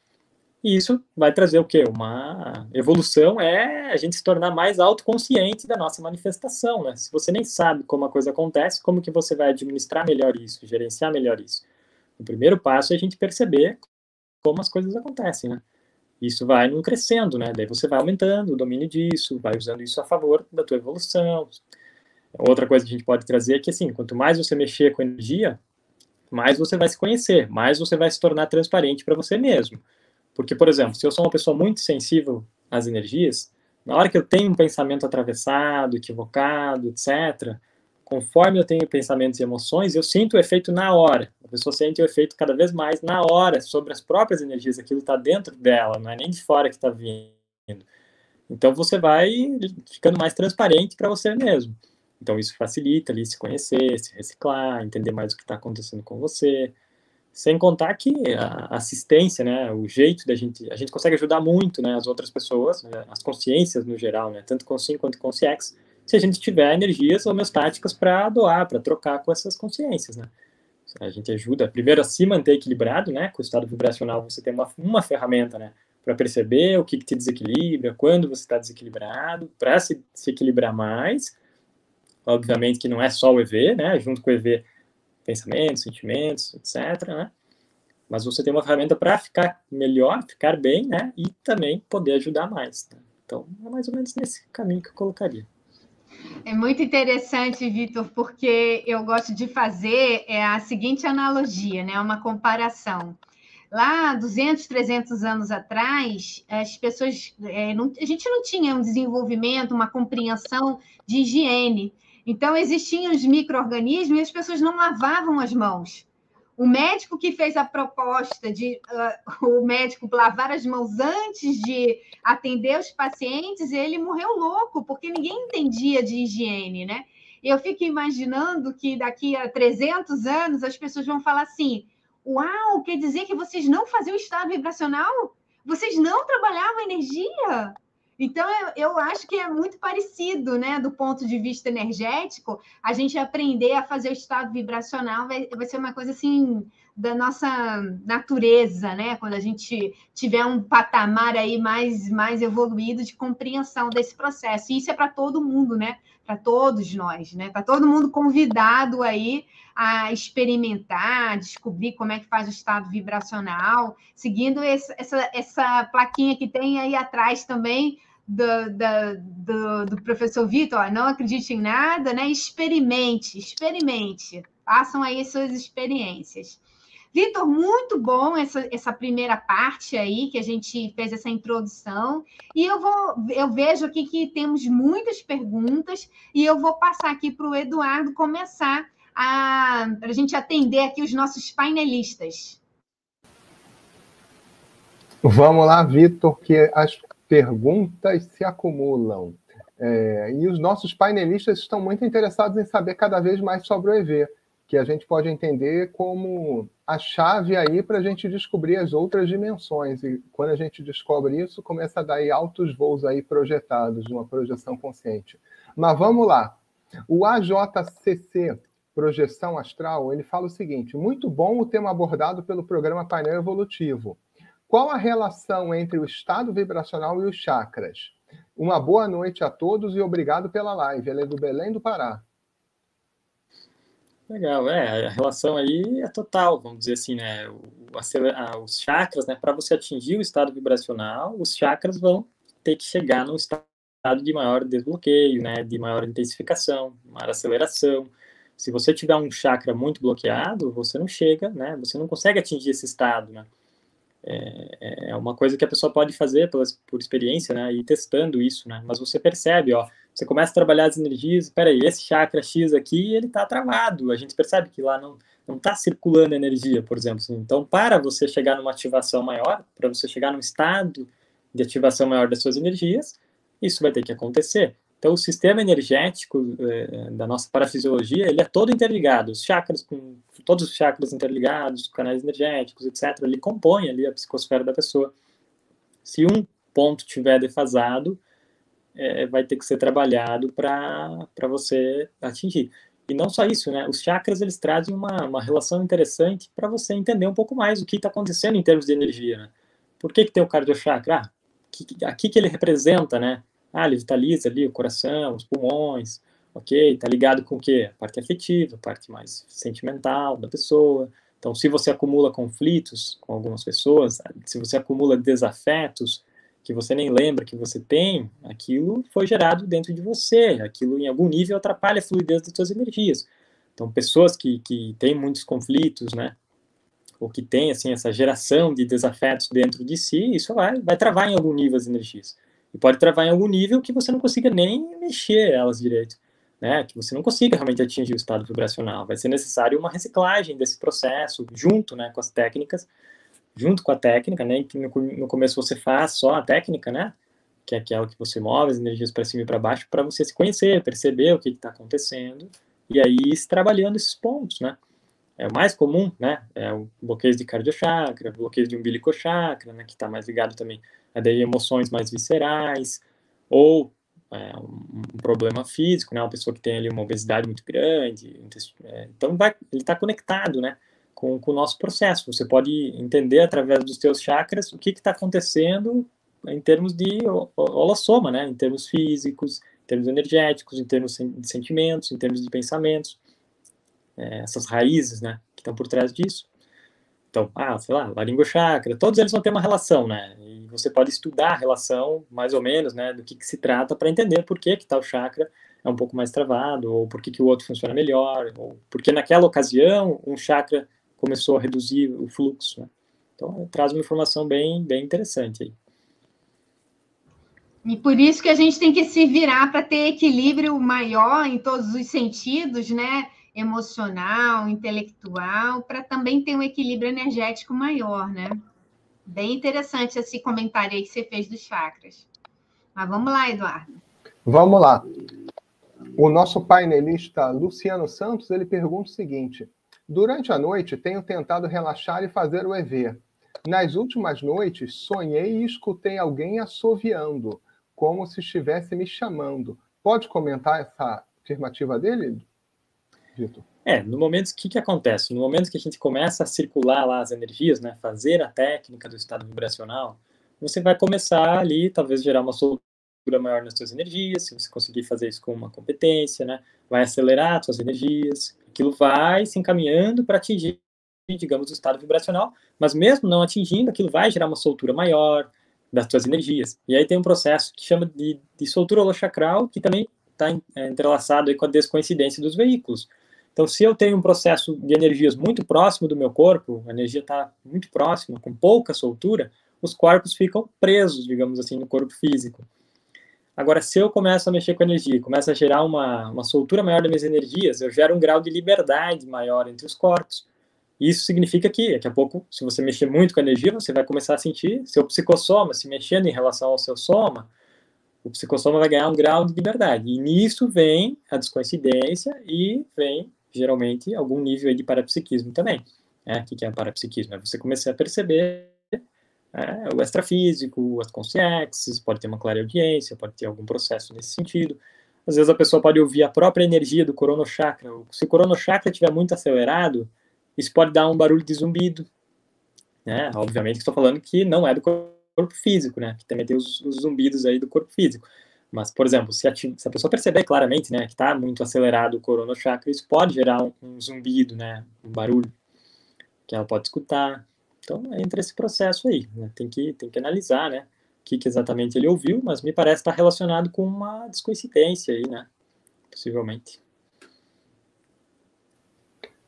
e isso vai trazer o quê? Uma evolução é a gente se tornar mais autoconsciente da nossa manifestação, né? Se você nem sabe como a coisa acontece, como que você vai administrar melhor isso, gerenciar melhor isso? O primeiro passo é a gente perceber como as coisas acontecem, né? Isso vai não crescendo, né? Daí você vai aumentando o domínio disso, vai usando isso a favor da tua evolução. Outra coisa que a gente pode trazer é que, assim, quanto mais você mexer com energia, mais você vai se conhecer, mais você vai se tornar transparente para você mesmo. Porque, por exemplo, se eu sou uma pessoa muito sensível às energias, na hora que eu tenho um pensamento atravessado, equivocado, etc., conforme eu tenho pensamentos e emoções, eu sinto o efeito na hora. A pessoa sente o efeito cada vez mais na hora, sobre as próprias energias, aquilo está dentro dela, não é nem de fora que está vindo. Então você vai ficando mais transparente para você mesmo. Então isso facilita ali se conhecer, se reciclar, entender mais o que está acontecendo com você. Sem contar que a assistência, né, o jeito da gente, a gente consegue ajudar muito, né, as outras pessoas, né, as consciências no geral, né, tanto com Sim quanto com CX, se a gente tiver energias homeostáticas para doar, para trocar com essas consciências, né. A gente ajuda, primeiro, a se manter equilibrado, né, com o estado vibracional você tem uma, uma ferramenta, né, para perceber o que, que te desequilibra, quando você está desequilibrado, para se, se equilibrar mais. Obviamente que não é só o EV, né, junto com o EV pensamentos, sentimentos, etc. Né? Mas você tem uma ferramenta para ficar melhor, ficar bem, né? E também poder ajudar mais. Né? Então, é mais ou menos nesse caminho que eu colocaria. É muito interessante, Vitor, porque eu gosto de fazer é a seguinte analogia, né? Uma comparação. Lá, 200, 300 anos atrás, as pessoas, é, não, a gente não tinha um desenvolvimento, uma compreensão de higiene. Então, existiam os micro-organismos e as pessoas não lavavam as mãos. O médico que fez a proposta de uh, o médico lavar as mãos antes de atender os pacientes, ele morreu louco, porque ninguém entendia de higiene, né? Eu fico imaginando que daqui a 300 anos as pessoas vão falar assim: Uau, quer dizer que vocês não faziam estado vibracional? Vocês não trabalhavam energia? Então, eu, eu, acho que é muito parecido, né? Do ponto de vista energético, a gente aprender a fazer o estado vibracional vai, vai ser uma coisa assim da nossa natureza, né? Quando a gente tiver um patamar aí mais, mais evoluído de compreensão desse processo. E isso é para todo mundo, né? Para todos nós, né? Está todo mundo convidado aí a experimentar, descobrir como é que faz o estado vibracional, seguindo essa, essa plaquinha que tem aí atrás também do, do, do, professor Vitor, não acredite em nada, né? Experimente, experimente, façam aí suas experiências. Vitor, muito bom essa, essa primeira parte aí que a gente fez essa introdução. E eu vou, eu vejo aqui que temos muitas perguntas e eu vou passar aqui para o Eduardo começar a, a gente atender aqui os nossos painelistas. Vamos lá, Vitor, que as perguntas se acumulam. É, e os nossos painelistas estão muito interessados em saber cada vez mais sobre o EV, que a gente pode entender como a chave aí para a gente descobrir as outras dimensões. E quando a gente descobre isso, começa a dar altos voos aí projetados, uma projeção consciente. Mas vamos lá. O AJCC, Projeção Astral, ele fala o seguinte: muito bom o tema abordado pelo programa Painel Evolutivo. Qual a relação entre o estado vibracional e os chakras? Uma boa noite a todos e obrigado pela live. Ela é do Belém do Pará. Legal, é, a relação aí é total, vamos dizer assim, né, o, a, os chakras, né, para você atingir o estado vibracional, os chakras vão ter que chegar num estado de maior desbloqueio, né, de maior intensificação, maior aceleração. Se você tiver um chakra muito bloqueado, você não chega, né, você não consegue atingir esse estado, né. É, é uma coisa que a pessoa pode fazer por, por experiência, né, e testando isso, né, mas você percebe, ó, você começa a trabalhar as energias, peraí, esse chakra X aqui, ele está travado, a gente percebe que lá não não está circulando energia, por exemplo. Assim. Então, para você chegar numa ativação maior, para você chegar num estado de ativação maior das suas energias, isso vai ter que acontecer. Então, o sistema energético eh, da nossa parafisiologia, ele é todo interligado. Os chakras, com todos os chakras interligados, canais energéticos, etc., ele compõe ali a psicosfera da pessoa. Se um ponto tiver defasado, é, vai ter que ser trabalhado para você atingir. E não só isso, né? Os chakras eles trazem uma, uma relação interessante para você entender um pouco mais o que está acontecendo em termos de energia. Né? Por que, que tem o cardiochakra? Ah, que, aqui que ele representa, né? Ah, ele vitaliza ali o coração, os pulmões, ok? Está ligado com o quê? A parte afetiva, a parte mais sentimental da pessoa. Então, se você acumula conflitos com algumas pessoas, se você acumula desafetos, que você nem lembra que você tem, aquilo foi gerado dentro de você, aquilo em algum nível atrapalha a fluidez das suas energias. Então, pessoas que, que têm muitos conflitos, né, ou que têm, assim, essa geração de desafetos dentro de si, isso vai, vai travar em algum nível as energias. E pode travar em algum nível que você não consiga nem mexer elas direito, né, que você não consiga realmente atingir o estado vibracional. Vai ser necessário uma reciclagem desse processo, junto, né, com as técnicas, junto com a técnica, né? Que no, começo você faz só a técnica, né? Que é aquela que você move as energias para cima e para baixo, para você se conhecer, perceber o que está acontecendo e aí trabalhando esses pontos, né? É o mais comum, né? É o bloqueio de cardiochakra, bloqueio de umbilicochakra, né? Que está mais ligado também a emoções mais viscerais, ou é, um, problema físico, né? Uma pessoa que tem ali uma obesidade muito grande, é, então vai, ele está conectado, né? com, com o nosso processo. Você pode entender através dos teus chakras o que está acontecendo em termos de holossoma, né? Em termos físicos, em termos energéticos, em termos de sentimentos, em termos de pensamentos. É, essas raízes, né? Que estão por trás disso. Então, ah, sei lá, laringochakra, todos eles vão ter uma relação, né? E você pode estudar a relação, mais ou menos, né? Do que, que se trata para entender por que que tal chakra é um pouco mais travado, ou por que, que o outro funciona melhor, ou porque naquela ocasião um chakra começou a reduzir o fluxo. Né? Então, traz uma informação bem, bem interessante aí. E por isso que a gente tem que se virar para ter equilíbrio maior em todos os sentidos, né? Emocional, intelectual, para também ter um equilíbrio energético maior, né? Bem interessante esse comentário aí que você fez dos chakras. Mas vamos lá, Eduardo. Vamos lá. O nosso painelista Luciano Santos, ele pergunta o seguinte: Durante a noite, tenho tentado relaxar e fazer o EV. Nas últimas noites, sonhei e escutei alguém assoviando, como se estivesse me chamando. Pode comentar essa afirmativa dele, Vitor? É, no momento que que acontece? No momento que a gente começa a circular lá as energias, né, fazer a técnica do estado vibracional, você vai começar ali, talvez gerar uma soltura maior nas suas energias, se você conseguir fazer isso com uma competência, né, vai acelerar as suas energias, aquilo vai se encaminhando para atingir, digamos, o estado vibracional, mas mesmo não atingindo, aquilo vai gerar uma soltura maior das suas energias. E aí tem um processo que chama de, de soltura holochacral, que também está é, entrelaçado aí com a descoincidência dos veículos. Então, se eu tenho um processo de energias muito próximo do meu corpo, a energia está muito próxima, com pouca soltura, os corpos ficam presos, digamos assim, no corpo físico. Agora, se eu começo a mexer com energia, começo a gerar uma, uma soltura maior das minhas energias, eu gero um grau de liberdade maior entre os corpos. Isso significa que, daqui a pouco, se você mexer muito com a energia, você vai começar a sentir seu psicossoma se mexendo em relação ao seu soma, o psicossoma vai ganhar um grau de liberdade. E nisso vem a descoincidência e vem, geralmente, algum nível de parapsiquismo também. É, o que é parapsiquismo? É você começar a perceber é, o extrafísico, as consciências, pode ter uma clara audiência, pode ter algum processo nesse sentido. Às vezes a pessoa pode ouvir a própria energia do coronochakra. Se o coronochakra estiver muito acelerado, isso pode dar um barulho de zumbido. Né? Obviamente estou falando que não é do corpo físico, né? Que também tem os, os, zumbidos aí do corpo físico. Mas, por exemplo, se a, se a pessoa perceber claramente, né, que está muito acelerado o corona chakra, isso pode gerar um, um, zumbido, né, um barulho que ela pode escutar. Então, entra esse processo aí, né, tem que tem que analisar, né, o que, que exatamente ele ouviu, mas me parece estar relacionado com uma descoincidência aí, né, possivelmente.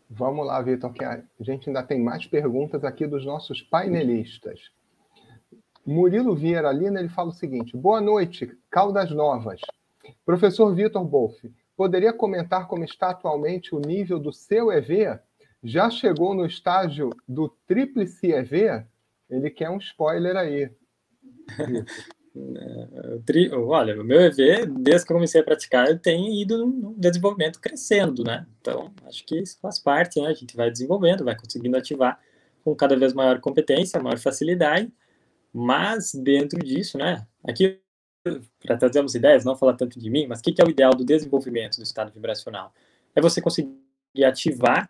Vamos lá, Vitor, que a gente ainda tem mais perguntas aqui dos nossos painelistas. Murilo Vieira Lina, ele fala o seguinte: Boa noite, Caldas Novas. Professor Vitor Bolf, poderia comentar como está atualmente o nível do seu EV? Já chegou no estágio do tríplice EV? Ele quer um spoiler aí. Olha, o meu EV, desde que eu comecei a praticar, tenho ido no desenvolvimento crescendo, né? Então, acho que isso faz parte, né? A gente vai desenvolvendo, vai conseguindo ativar com cada vez maior competência, maior facilidade, mas dentro disso, né? Aqui, para trazermos ideias, não falar tanto de mim, mas o que, que é o ideal do desenvolvimento do estado vibracional? É você conseguir ativar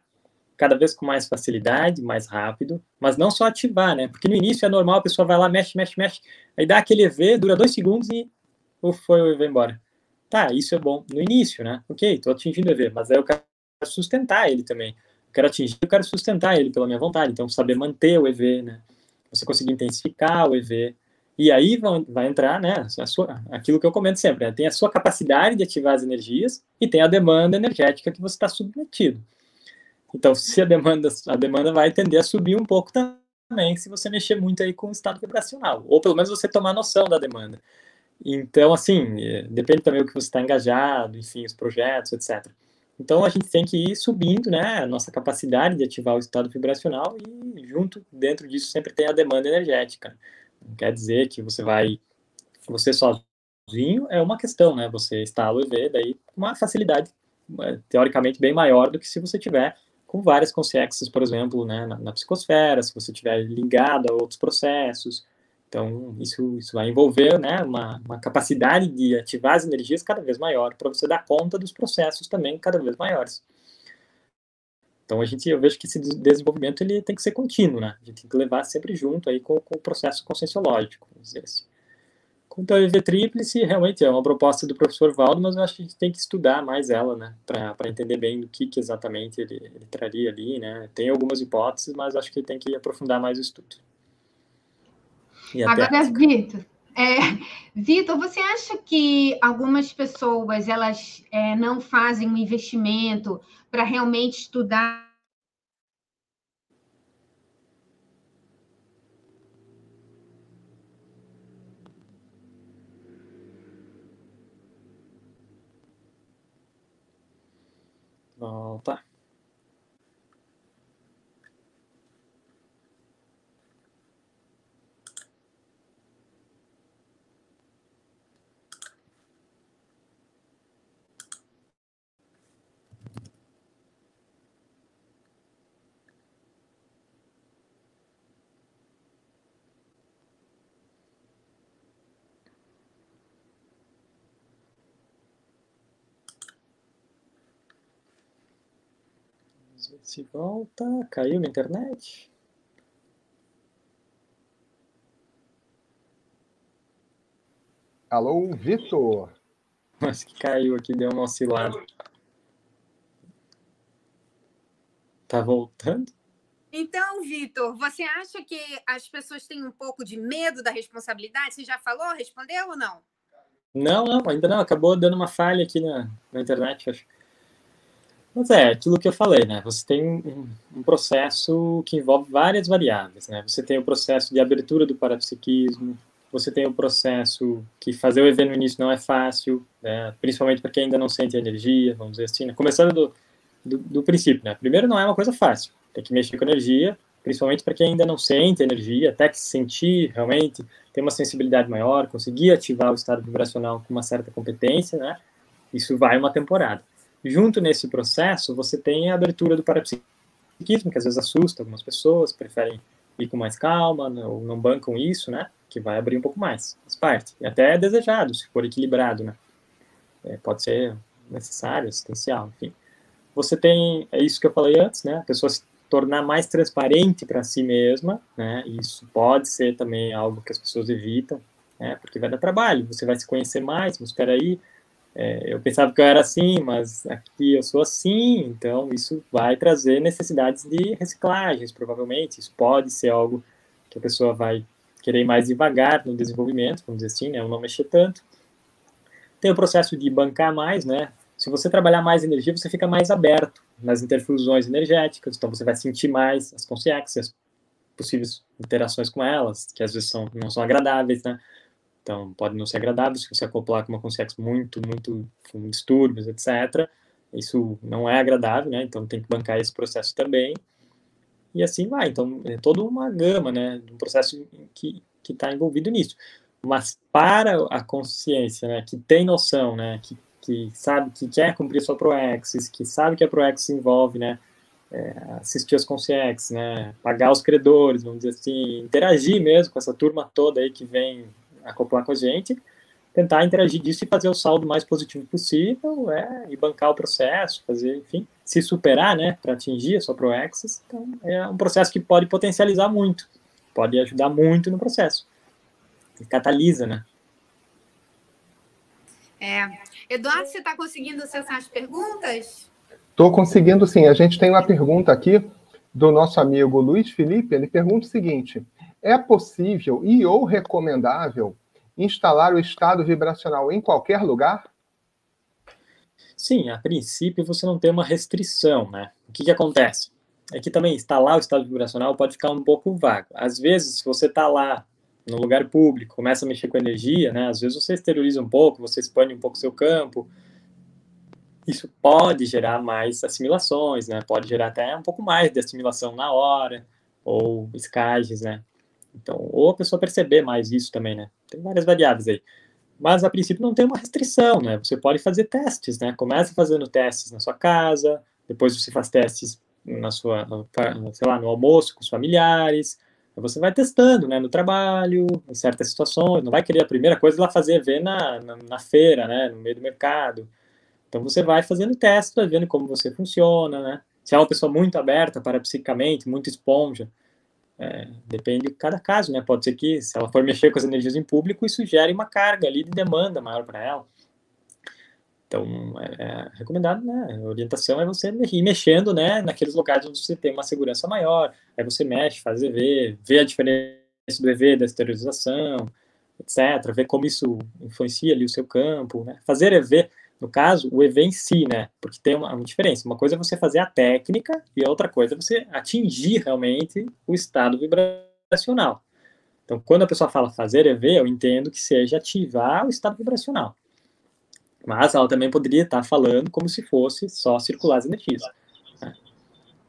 cada vez com mais facilidade, mais rápido, mas não só ativar, né? Porque no início é normal, a pessoa vai lá, mexe, mexe, mexe, aí dá aquele EV, dura dois segundos e uf, foi EV embora. Tá, isso é bom no início, né? Ok, tô atingindo o EV, mas aí eu quero sustentar ele também. Eu quero atingir, eu quero sustentar ele pela minha vontade, então saber manter o EV, né? Você conseguir intensificar o EV, e aí vão, vai entrar, né, a sua, aquilo que eu comento sempre, né? tem a sua capacidade de ativar as energias e tem a demanda energética que você está submetido. Então, se a demanda, a demanda vai tender a subir um pouco também, se você mexer muito aí com o estado vibracional, ou pelo menos você tomar noção da demanda. Então, assim, é, depende também do que você está engajado, enfim, os projetos, etc. Então, a gente tem que ir subindo, né, a nossa capacidade de ativar o estado vibracional e, junto, dentro disso, sempre tem a demanda energética. Não quer dizer que você vai, você sozinho é uma questão, né, você instala o EV, daí uma facilidade, é, teoricamente, bem maior do que se você tiver com várias consciências, por exemplo, né, na, na, psicosfera, se você estiver ligado a outros processos. Então, isso, isso vai envolver né, uma, uma capacidade de ativar as energias cada vez maior, para você dar conta dos processos também cada vez maiores. Então, a gente, eu vejo que esse desenvolvimento ele tem que ser contínuo, né? A gente tem que levar sempre junto aí com, com o processo conscienciológico, vamos dizer assim. Quanto ao EV tríplice, realmente é uma proposta do professor Valdo, mas eu acho que a gente tem que estudar mais ela, né, para entender bem do que, que exatamente ele, ele, traria ali, né. Tem algumas hipóteses, mas acho que tem que aprofundar mais o estudo. Agora, Vitor, é, Vitor, você acha que algumas pessoas elas é, não fazem um investimento para realmente estudar Volta. Vamos ver se volta. Caiu na internet. Alô, Vitor. Acho que caiu aqui, deu uma oscilada. Tá voltando? Então, Vitor, você acha que as pessoas têm um pouco de medo da responsabilidade? Você já falou, respondeu ou não? Não, não, ainda não. Acabou dando uma falha aqui na, na internet, acho. Mas é, aquilo que eu falei, né? Você tem um, um, processo que envolve várias variáveis, né? Você tem o processo de abertura do parapsiquismo, você tem o processo que fazer o evento no início não é fácil, né? principalmente para quem ainda não sente energia, vamos dizer assim. Né? Começando do, do, do, princípio, né? Primeiro, não é uma coisa fácil, tem que mexer com energia, principalmente para quem ainda não sente energia, até que se sentir realmente, ter uma sensibilidade maior, conseguir ativar o estado vibracional com uma certa competência, né? Isso vai uma temporada. Junto nesse processo, você tem a abertura do parapsiquismo, que às vezes assusta algumas pessoas, preferem ir com mais calma, ou não bancam isso, né? Que vai abrir um pouco mais, faz parte. E até é desejado, se for equilibrado, né? É, pode ser necessário, essencial, enfim. Você tem, é isso que eu falei antes, né? A pessoa se tornar mais transparente para si mesma, né? Isso pode ser também algo que as pessoas evitam, né? Porque vai dar trabalho, você vai se conhecer mais, mas espera aí, é, eu pensava que eu era assim, mas aqui eu sou assim, então isso vai trazer necessidades de reciclagens, provavelmente. Isso pode ser algo que a pessoa vai querer mais devagar no desenvolvimento, vamos dizer assim, né? Não mexer tanto. Tem o processo de bancar mais, né? Se você trabalhar mais energia, você fica mais aberto nas interfusões energéticas, então você vai sentir mais as consciências, as possíveis interações com elas, que às vezes são, não são agradáveis, né? Então, pode não ser agradável se você acoplar com uma consciência muito, muito com distúrbios, etc. Isso não é agradável, né? Então, tem que bancar esse processo também. E assim vai. Então, é toda uma gama, né? De um processo que está envolvido nisso. Mas para a consciência, né? Que tem noção, né? Que, que sabe que quer cumprir sua ProExis, que sabe que a ProExis envolve, né? É, assistir as consciências, né? Pagar os credores, vamos dizer assim. Interagir mesmo com essa turma toda aí que vem acoplar com a gente, tentar interagir disso e fazer o saldo mais positivo possível, é, e bancar o processo, fazer, enfim, se superar, né, para atingir a sua ProAccess. Então, é um processo que pode potencializar muito, pode ajudar muito no processo. E catalisa, né? É. Eduardo, você está conseguindo acessar as perguntas? Estou conseguindo sim. A gente tem uma pergunta aqui do nosso amigo Luiz Felipe. Ele pergunta o seguinte: é possível e ou recomendável instalar o estado vibracional em qualquer lugar? Sim, a princípio você não tem uma restrição, né? O que, que acontece? É que também instalar o estado vibracional pode ficar um pouco vago. Às vezes, se você está lá no lugar público, começa a mexer com energia, né? Às vezes você exterioriza um pouco, você expande um pouco seu campo. Isso pode gerar mais assimilações, né? Pode gerar até um pouco mais de assimilação na hora, ou escagens, né? Então, ou a pessoa perceber mais isso também, né? Tem várias variáveis aí. Mas, a princípio, não tem uma restrição, né? Você pode fazer testes, né? Começa fazendo testes na sua casa, depois você faz testes na sua, sei lá, no almoço com os familiares, você vai testando, né, no trabalho, em certas situações, não vai querer a primeira coisa lá fazer ver na, na, na, feira, né, no meio do mercado. Então você vai fazendo testes, vai vendo como você funciona, né. Se é uma pessoa muito aberta para psicamente, muito esponja, é, depende de cada caso, né? Pode ser que, se ela for mexer com as energias em público, isso gere uma carga ali de demanda maior para ela. Então, é, é, recomendado, né? A orientação é você ir mexendo, né? Naqueles locais onde você tem uma segurança maior. Aí você mexe, faz EV, vê a diferença do EV, da esterilização, etc. Vê como isso influencia ali o seu campo, né? Fazer EV no caso, o EV em si, né? Porque tem uma, uma, diferença. Uma coisa é você fazer a técnica e a outra coisa é você atingir realmente o estado vibracional. Então, quando a pessoa fala fazer EV, eu entendo que seja ativar o estado vibracional. Mas ela também poderia estar falando como se fosse só circular as energias. Né?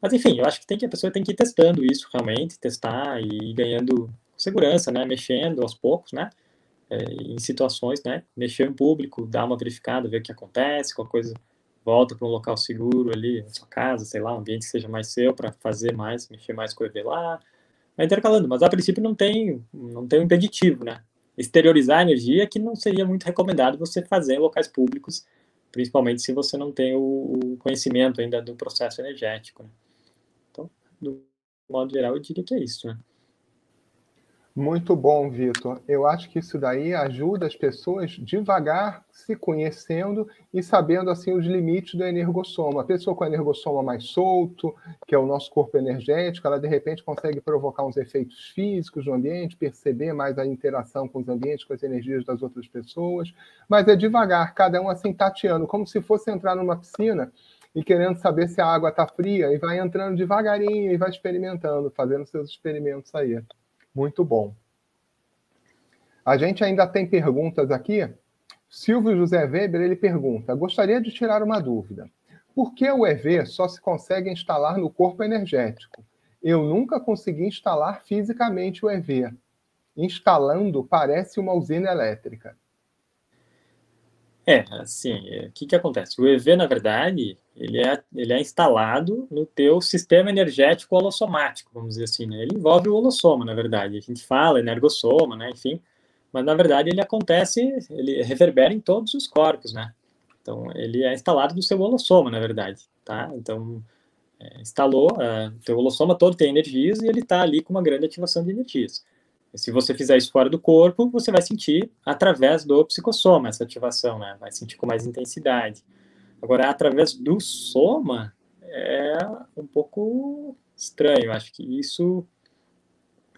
Mas, enfim, eu acho que, tem que a pessoa tem que ir testando isso realmente, testar e ir ganhando segurança, né? Mexendo aos poucos, né? É, em situações, né, mexer em público, dar uma verificada, ver o que acontece, qualquer coisa volta para um local seguro ali, na sua casa, sei lá, um ambiente que seja mais seu para fazer mais, mexer mais com o EV lá, vai intercalando, mas a princípio não tem, não tem um impeditivo, né? Exteriorizar a energia que não seria muito recomendado você fazer em locais públicos, principalmente se você não tem o, conhecimento ainda do processo energético, né? Então, do modo geral, eu diria que é isso, né? Muito bom, Vitor. Eu acho que isso daí ajuda as pessoas devagar se conhecendo e sabendo assim os limites do energossoma. A pessoa com energossoma mais solto, que é o nosso corpo energético, ela de repente consegue provocar uns efeitos físicos no ambiente, perceber mais a interação com os ambientes, com as energias das outras pessoas. Mas é devagar, cada um assim tateando, como se fosse entrar numa piscina e querendo saber se a água está fria, e vai entrando devagarinho e vai experimentando, fazendo seus experimentos aí. Muito bom. A gente ainda tem perguntas aqui. Silvio José Weber ele pergunta: gostaria de tirar uma dúvida. Por que o EV só se consegue instalar no corpo energético? Eu nunca consegui instalar fisicamente o EV. Instalando parece uma usina elétrica. É, assim, o que, que acontece? O EV, na verdade, ele é, ele é instalado no teu sistema energético holossomático, vamos dizer assim, né? Ele envolve o holossoma, na verdade. A gente fala energossoma, né? Enfim, mas na verdade ele acontece, ele reverbera em todos os corpos, né? Então, ele é instalado no seu holossoma, na verdade, tá? Então, é, instalou, é, teu holossoma todo tem energias e ele está ali com uma grande ativação de energias. Se você fizer isso fora do corpo, você vai sentir através do psicossoma essa ativação, né? Vai sentir com mais intensidade. Agora, através do soma, é um pouco estranho. Acho que isso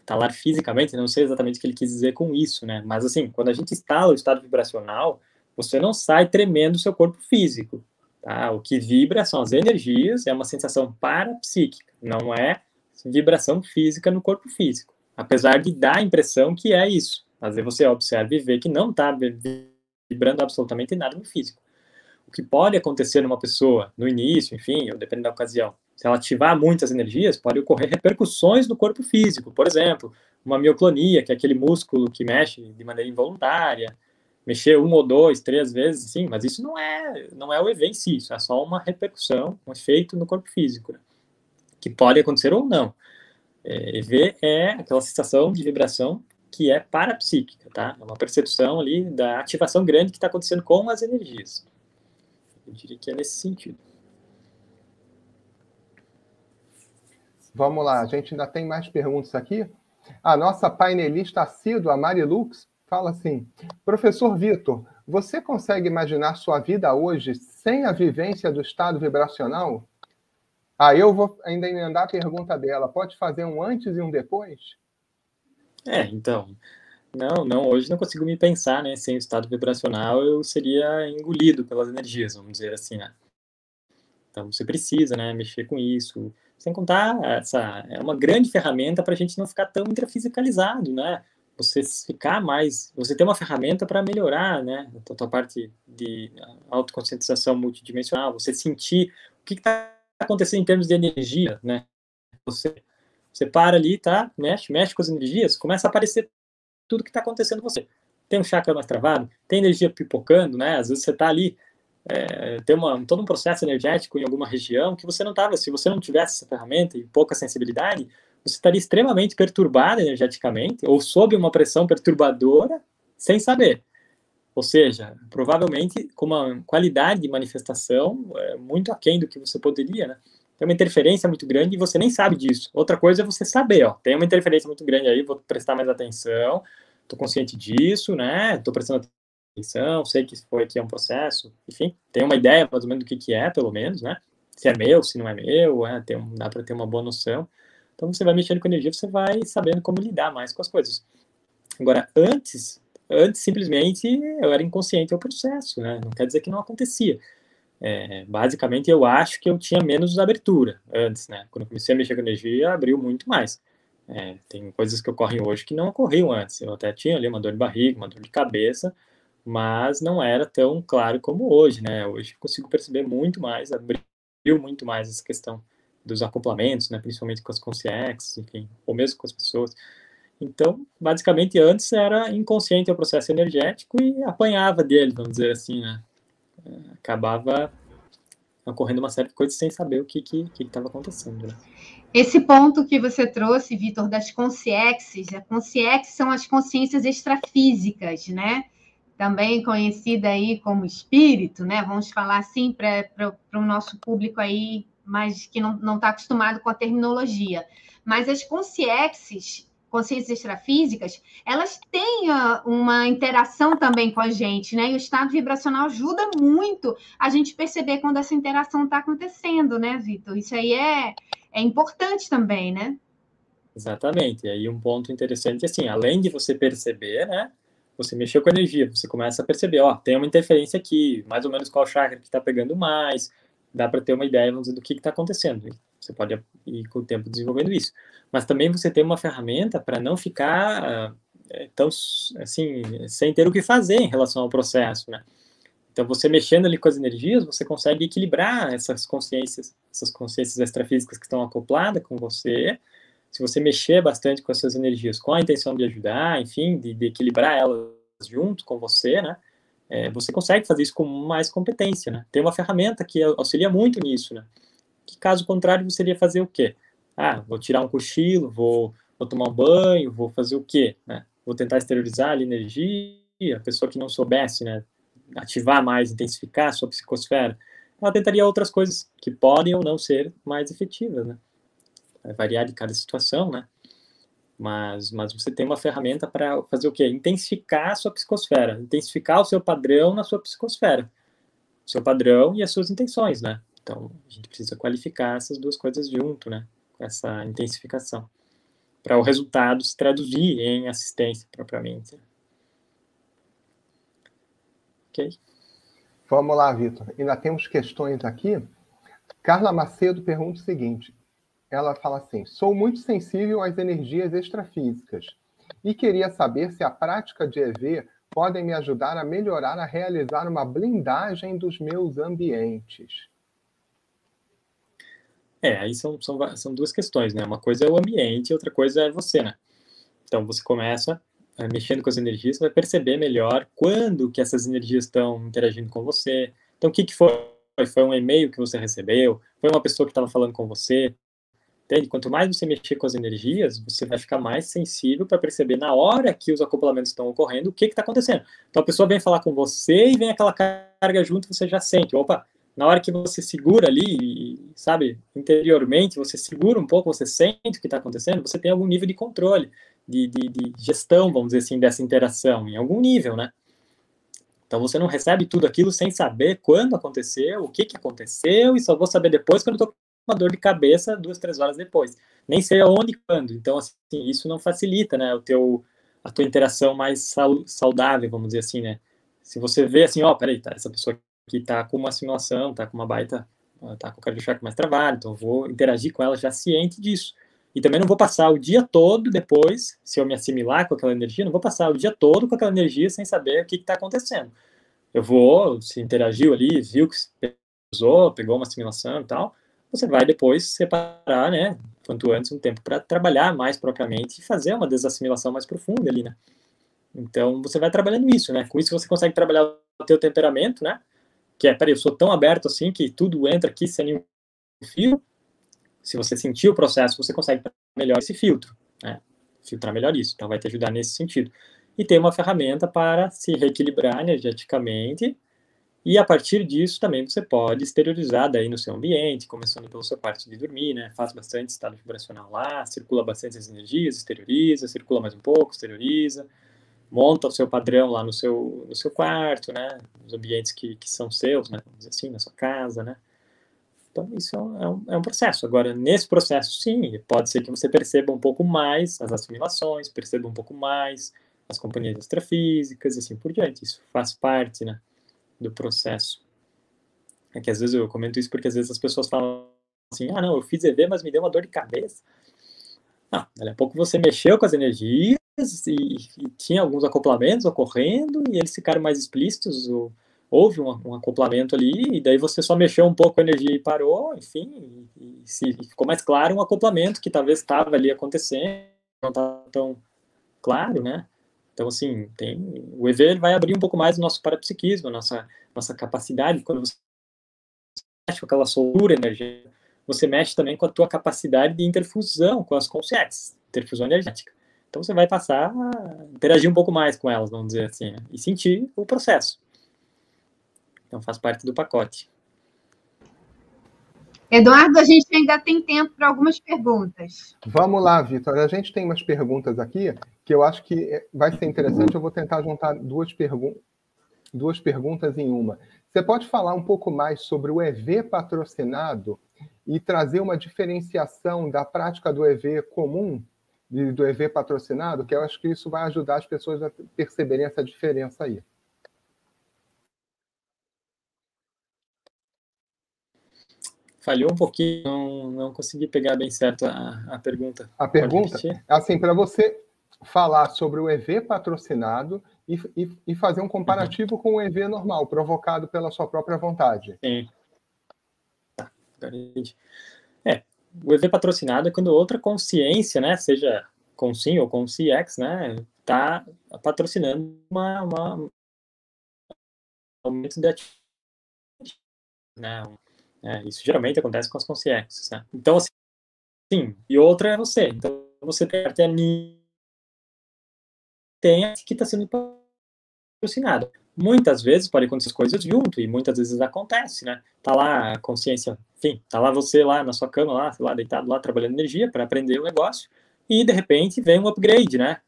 está lá fisicamente, não sei exatamente o que ele quis dizer com isso, né? Mas assim, quando a gente instala o estado vibracional, você não sai tremendo o seu corpo físico, tá? O que vibra são as energias, é uma sensação parapsíquica, não é vibração física no corpo físico. Apesar de dar a impressão que é isso. Às vezes você observa e vê que não está vibrando absolutamente nada no físico. O que pode acontecer numa pessoa no início, enfim, ou dependendo da ocasião, se ela ativar muitas energias, pode ocorrer repercussões no corpo físico. Por exemplo, uma mioclonia, que é aquele músculo que mexe de maneira involuntária, mexer um ou dois, três vezes, sim, mas isso não é, não é o EV em si, isso é só uma repercussão, um efeito no corpo físico, né? que pode acontecer ou não. É, EV é aquela sensação de vibração que é parapsíquica, tá? É uma percepção ali da ativação grande que está acontecendo com as energias. Eu diria que é nesse sentido. Vamos lá, a gente ainda tem mais perguntas aqui. A nossa painelista assídua, Marilux, fala assim: Professor Vitor, você consegue imaginar sua vida hoje sem a vivência do estado vibracional? Ah, eu vou ainda emendar a pergunta dela. Pode fazer um antes e um depois? É, então. Não, não, hoje não consigo me pensar, né? Sem o estado vibracional, eu seria engolido pelas energias, vamos dizer assim, né? Então, você precisa, né, mexer com isso, sem contar, essa é uma grande ferramenta para a gente não ficar tão intrafisicalizado, né? Você ficar mais, você ter uma ferramenta para melhorar, né? A tua parte de autoconscientização multidimensional, você sentir o que está acontecendo em termos de energia, né? Você, você para ali, tá? Mexe, mexe com as energias, começa a aparecer tudo que está acontecendo com você. Tem um chakra mais travado, tem energia pipocando, né? Às vezes você está ali é, ter uma, todo um processo energético em alguma região que você não estava, se você não tivesse essa ferramenta e pouca sensibilidade, você estaria extremamente perturbado energeticamente ou sob uma pressão perturbadora sem saber. Ou seja, provavelmente com uma qualidade de manifestação é, muito aquém do que você poderia, né? Tem uma interferência muito grande e você nem sabe disso. Outra coisa é você saber, ó, tem uma interferência muito grande aí, vou prestar mais atenção, estou consciente disso, né? Estou prestando atenção, sei que foi aqui é um processo, enfim, tem uma ideia mais ou menos do que, que é, pelo menos, né? Se é meu, se não é meu, é, tem, dá para ter uma boa noção. Então, você vai mexendo com energia, você vai sabendo como lidar mais com as coisas. Agora, antes, antes simplesmente eu era inconsciente ao processo, né? Não quer dizer que não acontecia. É, basicamente, eu acho que eu tinha menos abertura antes, né? Quando eu comecei a mexer com energia, abriu muito mais. É, tem coisas que ocorrem hoje que não ocorriam antes. Eu até tinha ali uma dor de barriga, uma dor de cabeça, mas não era tão claro como hoje, né? Hoje consigo perceber muito mais, abriu muito mais essa questão dos acoplamentos, né? Principalmente com as consciências, enfim, ou mesmo com as pessoas. Então, basicamente, antes era inconsciente o processo energético e apanhava dele, vamos dizer assim, né? Acabava ocorrendo uma série de coisas sem saber o que que estava acontecendo. Né? Esse ponto que você trouxe, Vitor, das consciências, a consciência são as consciências extrafísicas, né? também conhecida aí como espírito, né? Vamos falar assim para o nosso público aí, mas que não está acostumado com a terminologia. Mas as consciências, consciências extrafísicas, elas têm uh, uma interação também com a gente, né? E o estado vibracional ajuda muito a gente perceber quando essa interação está acontecendo, né, Vitor? Isso aí é, é importante também, né? Exatamente. E aí um ponto interessante, assim, além de você perceber, né? você mexeu com energia, você começa a perceber, ó, tem uma interferência aqui, mais ou menos qual chakra que está pegando mais, dá para ter uma ideia, vamos dizer, do que está acontecendo. Você pode ir com o tempo desenvolvendo isso. Mas também você tem uma ferramenta para não ficar é, tão, assim, sem ter o que fazer em relação ao processo, né? Então, você mexendo ali com as energias, você consegue equilibrar essas consciências, essas consciências extrafísicas que estão acopladas com você, se você mexer bastante com essas energias, com a intenção de ajudar, enfim, de, de equilibrar elas junto com você, né? É, você consegue fazer isso com mais competência, né? Tem uma ferramenta que auxilia muito nisso, né? Que caso contrário, você iria fazer o quê? Ah, vou tirar um cochilo, vou, vou tomar um banho, vou fazer o quê, né? Vou tentar exteriorizar a energia, a pessoa que não soubesse, né? Ativar mais, intensificar a sua psicosfera, ela tentaria outras coisas que podem ou não ser mais efetivas, né? vai variar de cada situação, né? Mas, mas você tem uma ferramenta para fazer o quê? Intensificar a sua psicosfera, intensificar o seu padrão na sua psicosfera. Seu padrão e as suas intenções, né? Então, a gente precisa qualificar essas duas coisas junto, né? Com essa intensificação. Para o resultado se traduzir em assistência propriamente. Ok? Vamos lá, Vitor. Ainda temos questões aqui. Carla Macedo pergunta o seguinte: ela fala assim: sou muito sensível às energias extrafísicas e queria saber se a prática de EV podem me ajudar a melhorar a realizar uma blindagem dos meus ambientes. É, aí são, são, são duas questões, né? Uma coisa é o ambiente, outra coisa é você, né? Então você começa é, mexendo com as energias, você vai perceber melhor quando que essas energias estão interagindo com você. Então o que, que foi? Foi um e-mail que você recebeu? Foi uma pessoa que estava falando com você? Entende? Quanto mais você mexer com as energias, você vai ficar mais sensível para perceber na hora que os acoplamentos estão ocorrendo o que está acontecendo. Então a pessoa vem falar com você e vem aquela carga junto, você já sente. Opa, na hora que você segura ali, sabe, interiormente, você segura um pouco, você sente o que está acontecendo, você tem algum nível de controle, de, de, de gestão, vamos dizer assim, dessa interação, em algum nível, né? Então você não recebe tudo aquilo sem saber quando aconteceu, o que, que aconteceu, e só vou saber depois quando estou uma dor de cabeça duas, três horas depois. Nem sei aonde e quando. Então, assim, isso não facilita, né, o teu, a tua interação mais saudável, vamos dizer assim, né. Se você vê assim, ó, oh, peraí, tá, essa pessoa aqui tá com uma simulação, tá com uma baita, tá com o cardio mais travado, então vou interagir com ela já ciente disso. E também não vou passar o dia todo depois, se eu me assimilar com aquela energia, não vou passar o dia todo com aquela energia sem saber o que está acontecendo. Eu vou, se interagiu ali, viu que usou, pegou uma assimilação e tal, você vai depois separar, né, quanto antes, um tempo para trabalhar mais propriamente e fazer uma desassimilação mais profunda ali, né. Então, você vai trabalhando isso, né, com isso você consegue trabalhar o teu temperamento, né, que é, peraí, eu sou tão aberto assim que tudo entra aqui sem nenhum fio, se você sentir o processo, você consegue melhor esse filtro, né, filtrar melhor isso, então vai te ajudar nesse sentido. E ter uma ferramenta para se reequilibrar energeticamente. E a partir disso também você pode exteriorizar daí no seu ambiente, começando pelo seu quarto de dormir, né? Faz bastante estado vibracional lá, circula bastante as energias, exterioriza, circula mais um pouco, exterioriza, monta o seu padrão lá no seu, no seu quarto, né? Nos ambientes que, que são seus, né? Vamos dizer assim, na sua casa, né? Então, isso é é um, é um processo. Agora, nesse processo, sim, pode ser que você perceba um pouco mais as assimilações, perceba um pouco mais as companhias extrafísicas e assim por diante. Isso faz parte, né? do processo. É que às vezes eu comento isso porque às vezes as pessoas falam assim, ah, não, eu fiz EV, mas me deu uma dor de cabeça. Não, daqui a pouco você mexeu com as energias e, e tinha alguns acoplamentos ocorrendo e eles ficaram mais explícitos, ou, houve um, um, acoplamento ali, e daí você só mexeu um pouco a energia e parou, enfim, e, e, se, ficou mais claro um acoplamento que talvez estava ali acontecendo, não estava tão claro, né? Então, assim, tem, o EV vai abrir um pouco mais o nosso parapsiquismo, a nossa, nossa capacidade. Quando você mexe com aquela soltura energética, você mexe também com a tua capacidade de interfusão com as consciências, interfusão energética. Então, você vai passar a interagir um pouco mais com elas, vamos dizer assim, né? e sentir o processo. Então, faz parte do pacote. Eduardo, a gente ainda tem tempo para algumas perguntas. Vamos lá, Vitor. A gente tem umas perguntas aqui que eu acho que vai ser interessante. Eu vou tentar juntar duas, pergu duas perguntas em uma. Você pode falar um pouco mais sobre o EV patrocinado e trazer uma diferenciação da prática do EV comum e do EV patrocinado, que eu acho que isso vai ajudar as pessoas a perceberem essa diferença aí. falhou um pouquinho, não, não consegui pegar bem certo a, a pergunta. A pergunta, assim, para você falar sobre o EV patrocinado e, e, e fazer um comparativo uhum. com o EV normal, provocado pela sua própria vontade. Sim. Tá, é, o EV patrocinado é quando outra consciência, né, seja com sim ou com CX, né, tá patrocinando uma, uma aumento de atividade, né, é, isso geralmente acontece com as consciências, né? Então, assim, sim. E outra é você. Então, você tem a tem que está sendo patrocinada. Muitas vezes pode acontecer coisas junto, e muitas vezes acontece, né? Tá lá a consciência, enfim, tá lá você lá na sua cama, lá, lá deitado lá, trabalhando energia para aprender o negócio, e de repente vem um upgrade, né?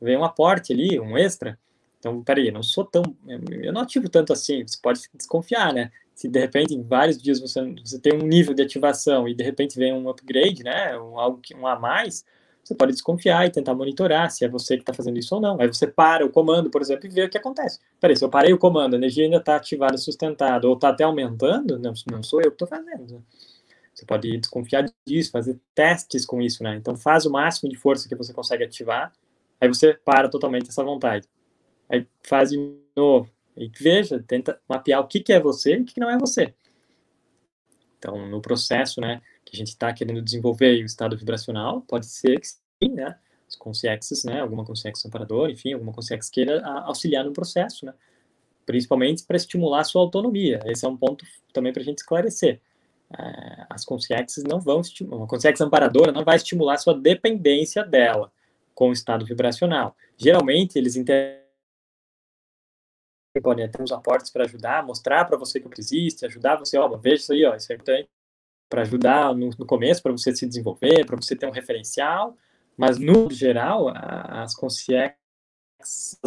Vem um aporte ali, um extra. Então, peraí, eu não sou tão. Eu não ativo tanto assim, você pode desconfiar, né? Se de repente em vários dias você, você tem um nível de ativação e de repente vem um upgrade, né? Um, algo que, um a mais, você pode desconfiar e tentar monitorar se é você que está fazendo isso ou não. Aí você para o comando, por exemplo, e vê o que acontece. Peraí, se eu parei o comando, a energia ainda está ativada, sustentada, ou está até aumentando, não, não sou eu que estou fazendo. Né? Você pode desconfiar disso, fazer testes com isso, né? Então faz o máximo de força que você consegue ativar, aí você para totalmente essa vontade. Aí faz de novo. E veja, tenta mapear o que, que é você e o que, que não é você. Então, no processo, né, a gente está querendo desenvolver o estado vibracional, pode ser que sim, né, os consciências, né, alguma consciência amparadora, enfim, alguma consciência queira auxiliar no processo, né, principalmente para estimular a sua autonomia. Esse é um ponto também para a gente esclarecer. É, as consciências não vão estimular, uma consciência amparadora não vai estimular a sua dependência dela com o estado vibracional. Geralmente, eles interagem podem ter uns aportes para ajudar, mostrar para você que existe, ajudar você, ó, veja isso aí, ó, isso é importante para ajudar no, no começo, para você se desenvolver, para você ter um referencial, mas no geral, a, as consciências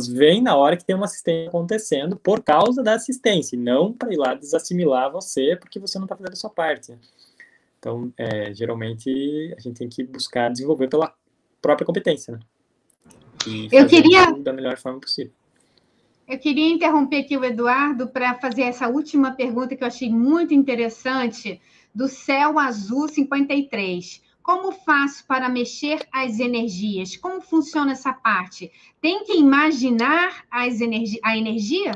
vêm na hora que tem uma assistência acontecendo por causa da assistência, e não para ir lá desassimilar você porque você não está fazendo a sua parte. Né? Então, é, geralmente, a gente tem que buscar desenvolver pela própria competência, né? Eu queria... da melhor forma possível. Eu queria interromper aqui o Eduardo para fazer essa última pergunta que eu achei muito interessante, do Céu Azul 53. Como faço para mexer as energias? Como funciona essa parte? Tem que imaginar as energi a energia?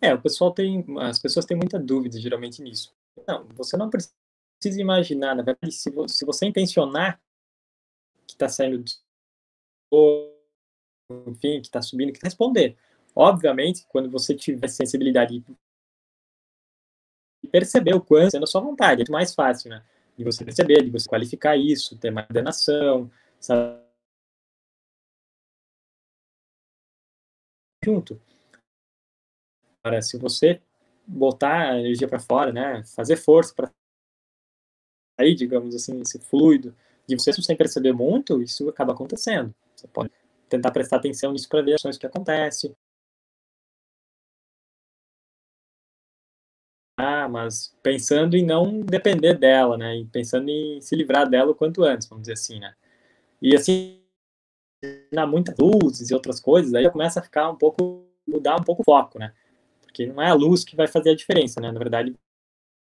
É, o pessoal tem, as pessoas têm muita dúvida geralmente nisso. Não, você não precisa imaginar, na verdade, se você, se você intencionar que está saindo enfim, que está subindo, que responder. Obviamente, quando você tiver sensibilidade e perceber o quanto sendo a sua vontade, é muito mais fácil, né? De você perceber, de você qualificar isso, ter mais ordenação, sabe? Junto. Agora, se você botar a energia para fora, né? Fazer força para sair, digamos assim, esse fluido, de você sem perceber muito, isso acaba acontecendo. Você pode tentar prestar atenção nisso para ver as ações que acontecem. Mas pensando em não depender dela, né? E pensando em se livrar dela o quanto antes, vamos dizer assim, né? E assim, na muitas luzes e outras coisas, aí começa a ficar um pouco, mudar um pouco o foco, né? Porque não é a luz que vai fazer a diferença, né? Na verdade,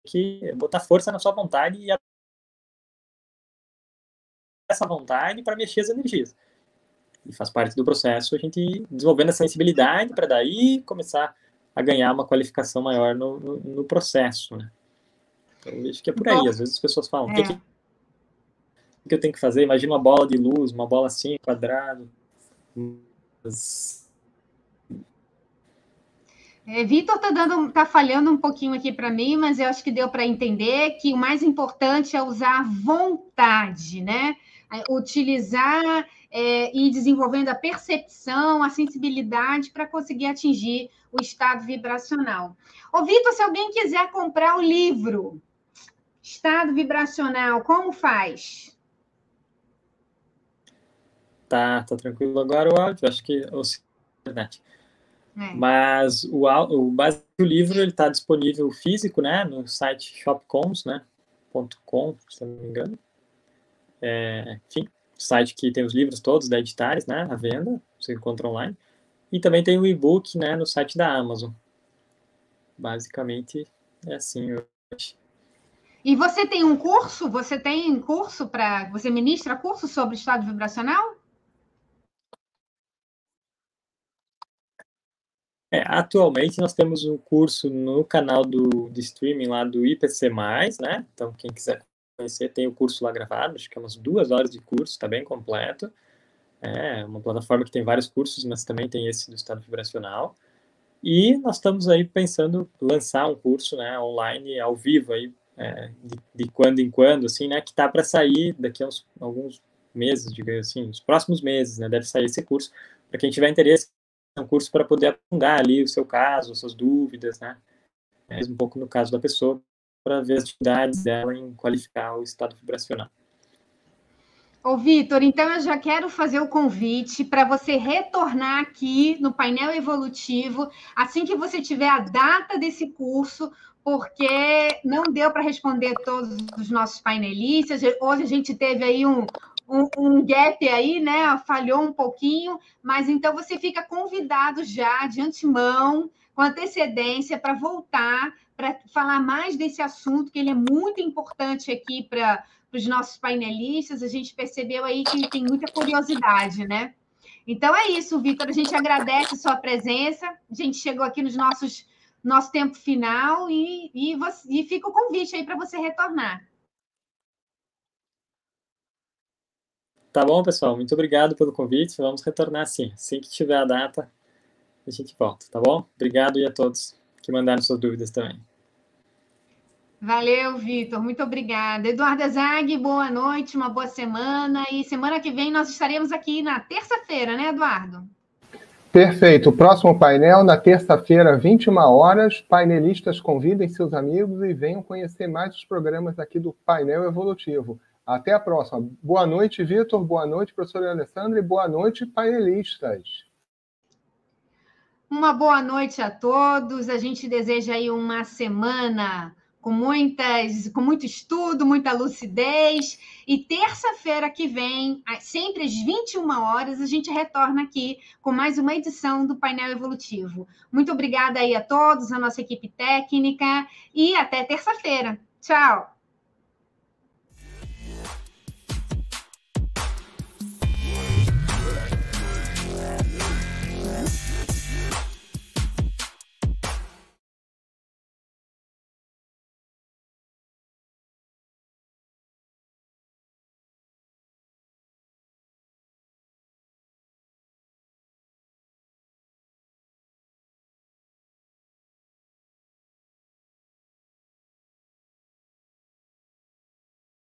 que botar força na sua vontade e essa vontade para mexer as energias. E faz parte do processo a gente desenvolvendo essa sensibilidade para daí começar a ganhar uma qualificação maior no, no, no processo, né? Então, eu vejo que é por aí. Às vezes as pessoas falam, o que, é. que, eu tenho que fazer? Imagina uma bola de luz, uma bola assim, quadrado. Mas... É, Vitor está dando, tá falhando um pouquinho aqui para mim, mas eu acho que deu para entender que o mais importante é usar vontade, né? É, utilizar é, e desenvolvendo a percepção, a sensibilidade para conseguir atingir o estado vibracional. Ô, Vitor, se alguém quiser comprar o livro Estado Vibracional, como faz? Tá, tá tranquilo agora o áudio, acho que ou internet. É. Mas o, o base do livro ele está disponível físico, né, no site shopcoms, né, .com, se não me engano. É, enfim, site que tem os livros todos da Editares, né, à venda, você encontra online. E também tem o e-book, né, no site da Amazon. Basicamente é assim hoje. E você tem um curso? Você tem curso para. Você ministra curso sobre estado vibracional? É, atualmente nós temos um curso no canal do, de streaming lá do IPC, né? Então, quem quiser conhecer, tem o curso lá gravado, acho que é umas duas horas de curso, está bem completo. É uma plataforma que tem vários cursos, mas também tem esse do estado vibracional. E nós estamos aí pensando lançar um curso né, online, ao vivo, aí, é, de, de, quando em quando, assim, né, que está para sair daqui a uns, alguns meses, digamos assim, nos próximos meses, né, deve sair esse curso. Para quem tiver interesse, é um curso para poder aprofundar ali o seu caso, suas dúvidas, né, é, um pouco no caso da pessoa, para ver as dificuldades dela em qualificar o estado vibracional. Ô, Vitor, então eu já quero fazer o convite para você retornar aqui no painel evolutivo assim que você tiver a data desse curso, porque não deu para responder todos os nossos painelistas. Hoje a gente teve aí um, um, um, gap aí, né? Falhou um pouquinho, mas então você fica convidado já de antemão, com antecedência, para voltar, para falar mais desse assunto, que ele é muito importante aqui para os nossos painelistas. A gente percebeu aí que tem muita curiosidade, né? Então é isso, Vitor. A gente agradece a sua presença. A gente chegou aqui nos nossos nosso tempo final e, e, você, e fica o convite aí para você retornar. Tá bom, pessoal. Muito obrigado pelo convite. Vamos retornar sim. Assim que tiver a data, a gente volta, tá bom? Obrigado e a todos que mandaram suas dúvidas também. Valeu, Vitor. Muito obrigada. Eduardo Zag, boa noite, uma boa semana. E semana que vem nós estaremos aqui na terça-feira, né, Eduardo? Perfeito. O próximo painel, na terça-feira, 21 horas. Painelistas convidem seus amigos e venham conhecer mais os programas aqui do Painel Evolutivo. Até a próxima. Boa noite, Vitor. Boa noite, professor Alessandro. E boa noite, painelistas. Uma boa noite a todos. A gente deseja aí uma semana com muitas, com muito estudo, muita lucidez. E terça-feira que vem, sempre às 21 horas, a gente retorna aqui com mais uma edição do Painel Evolutivo. Muito obrigada aí a todos, a nossa equipe técnica, e até terça-feira. Tchau!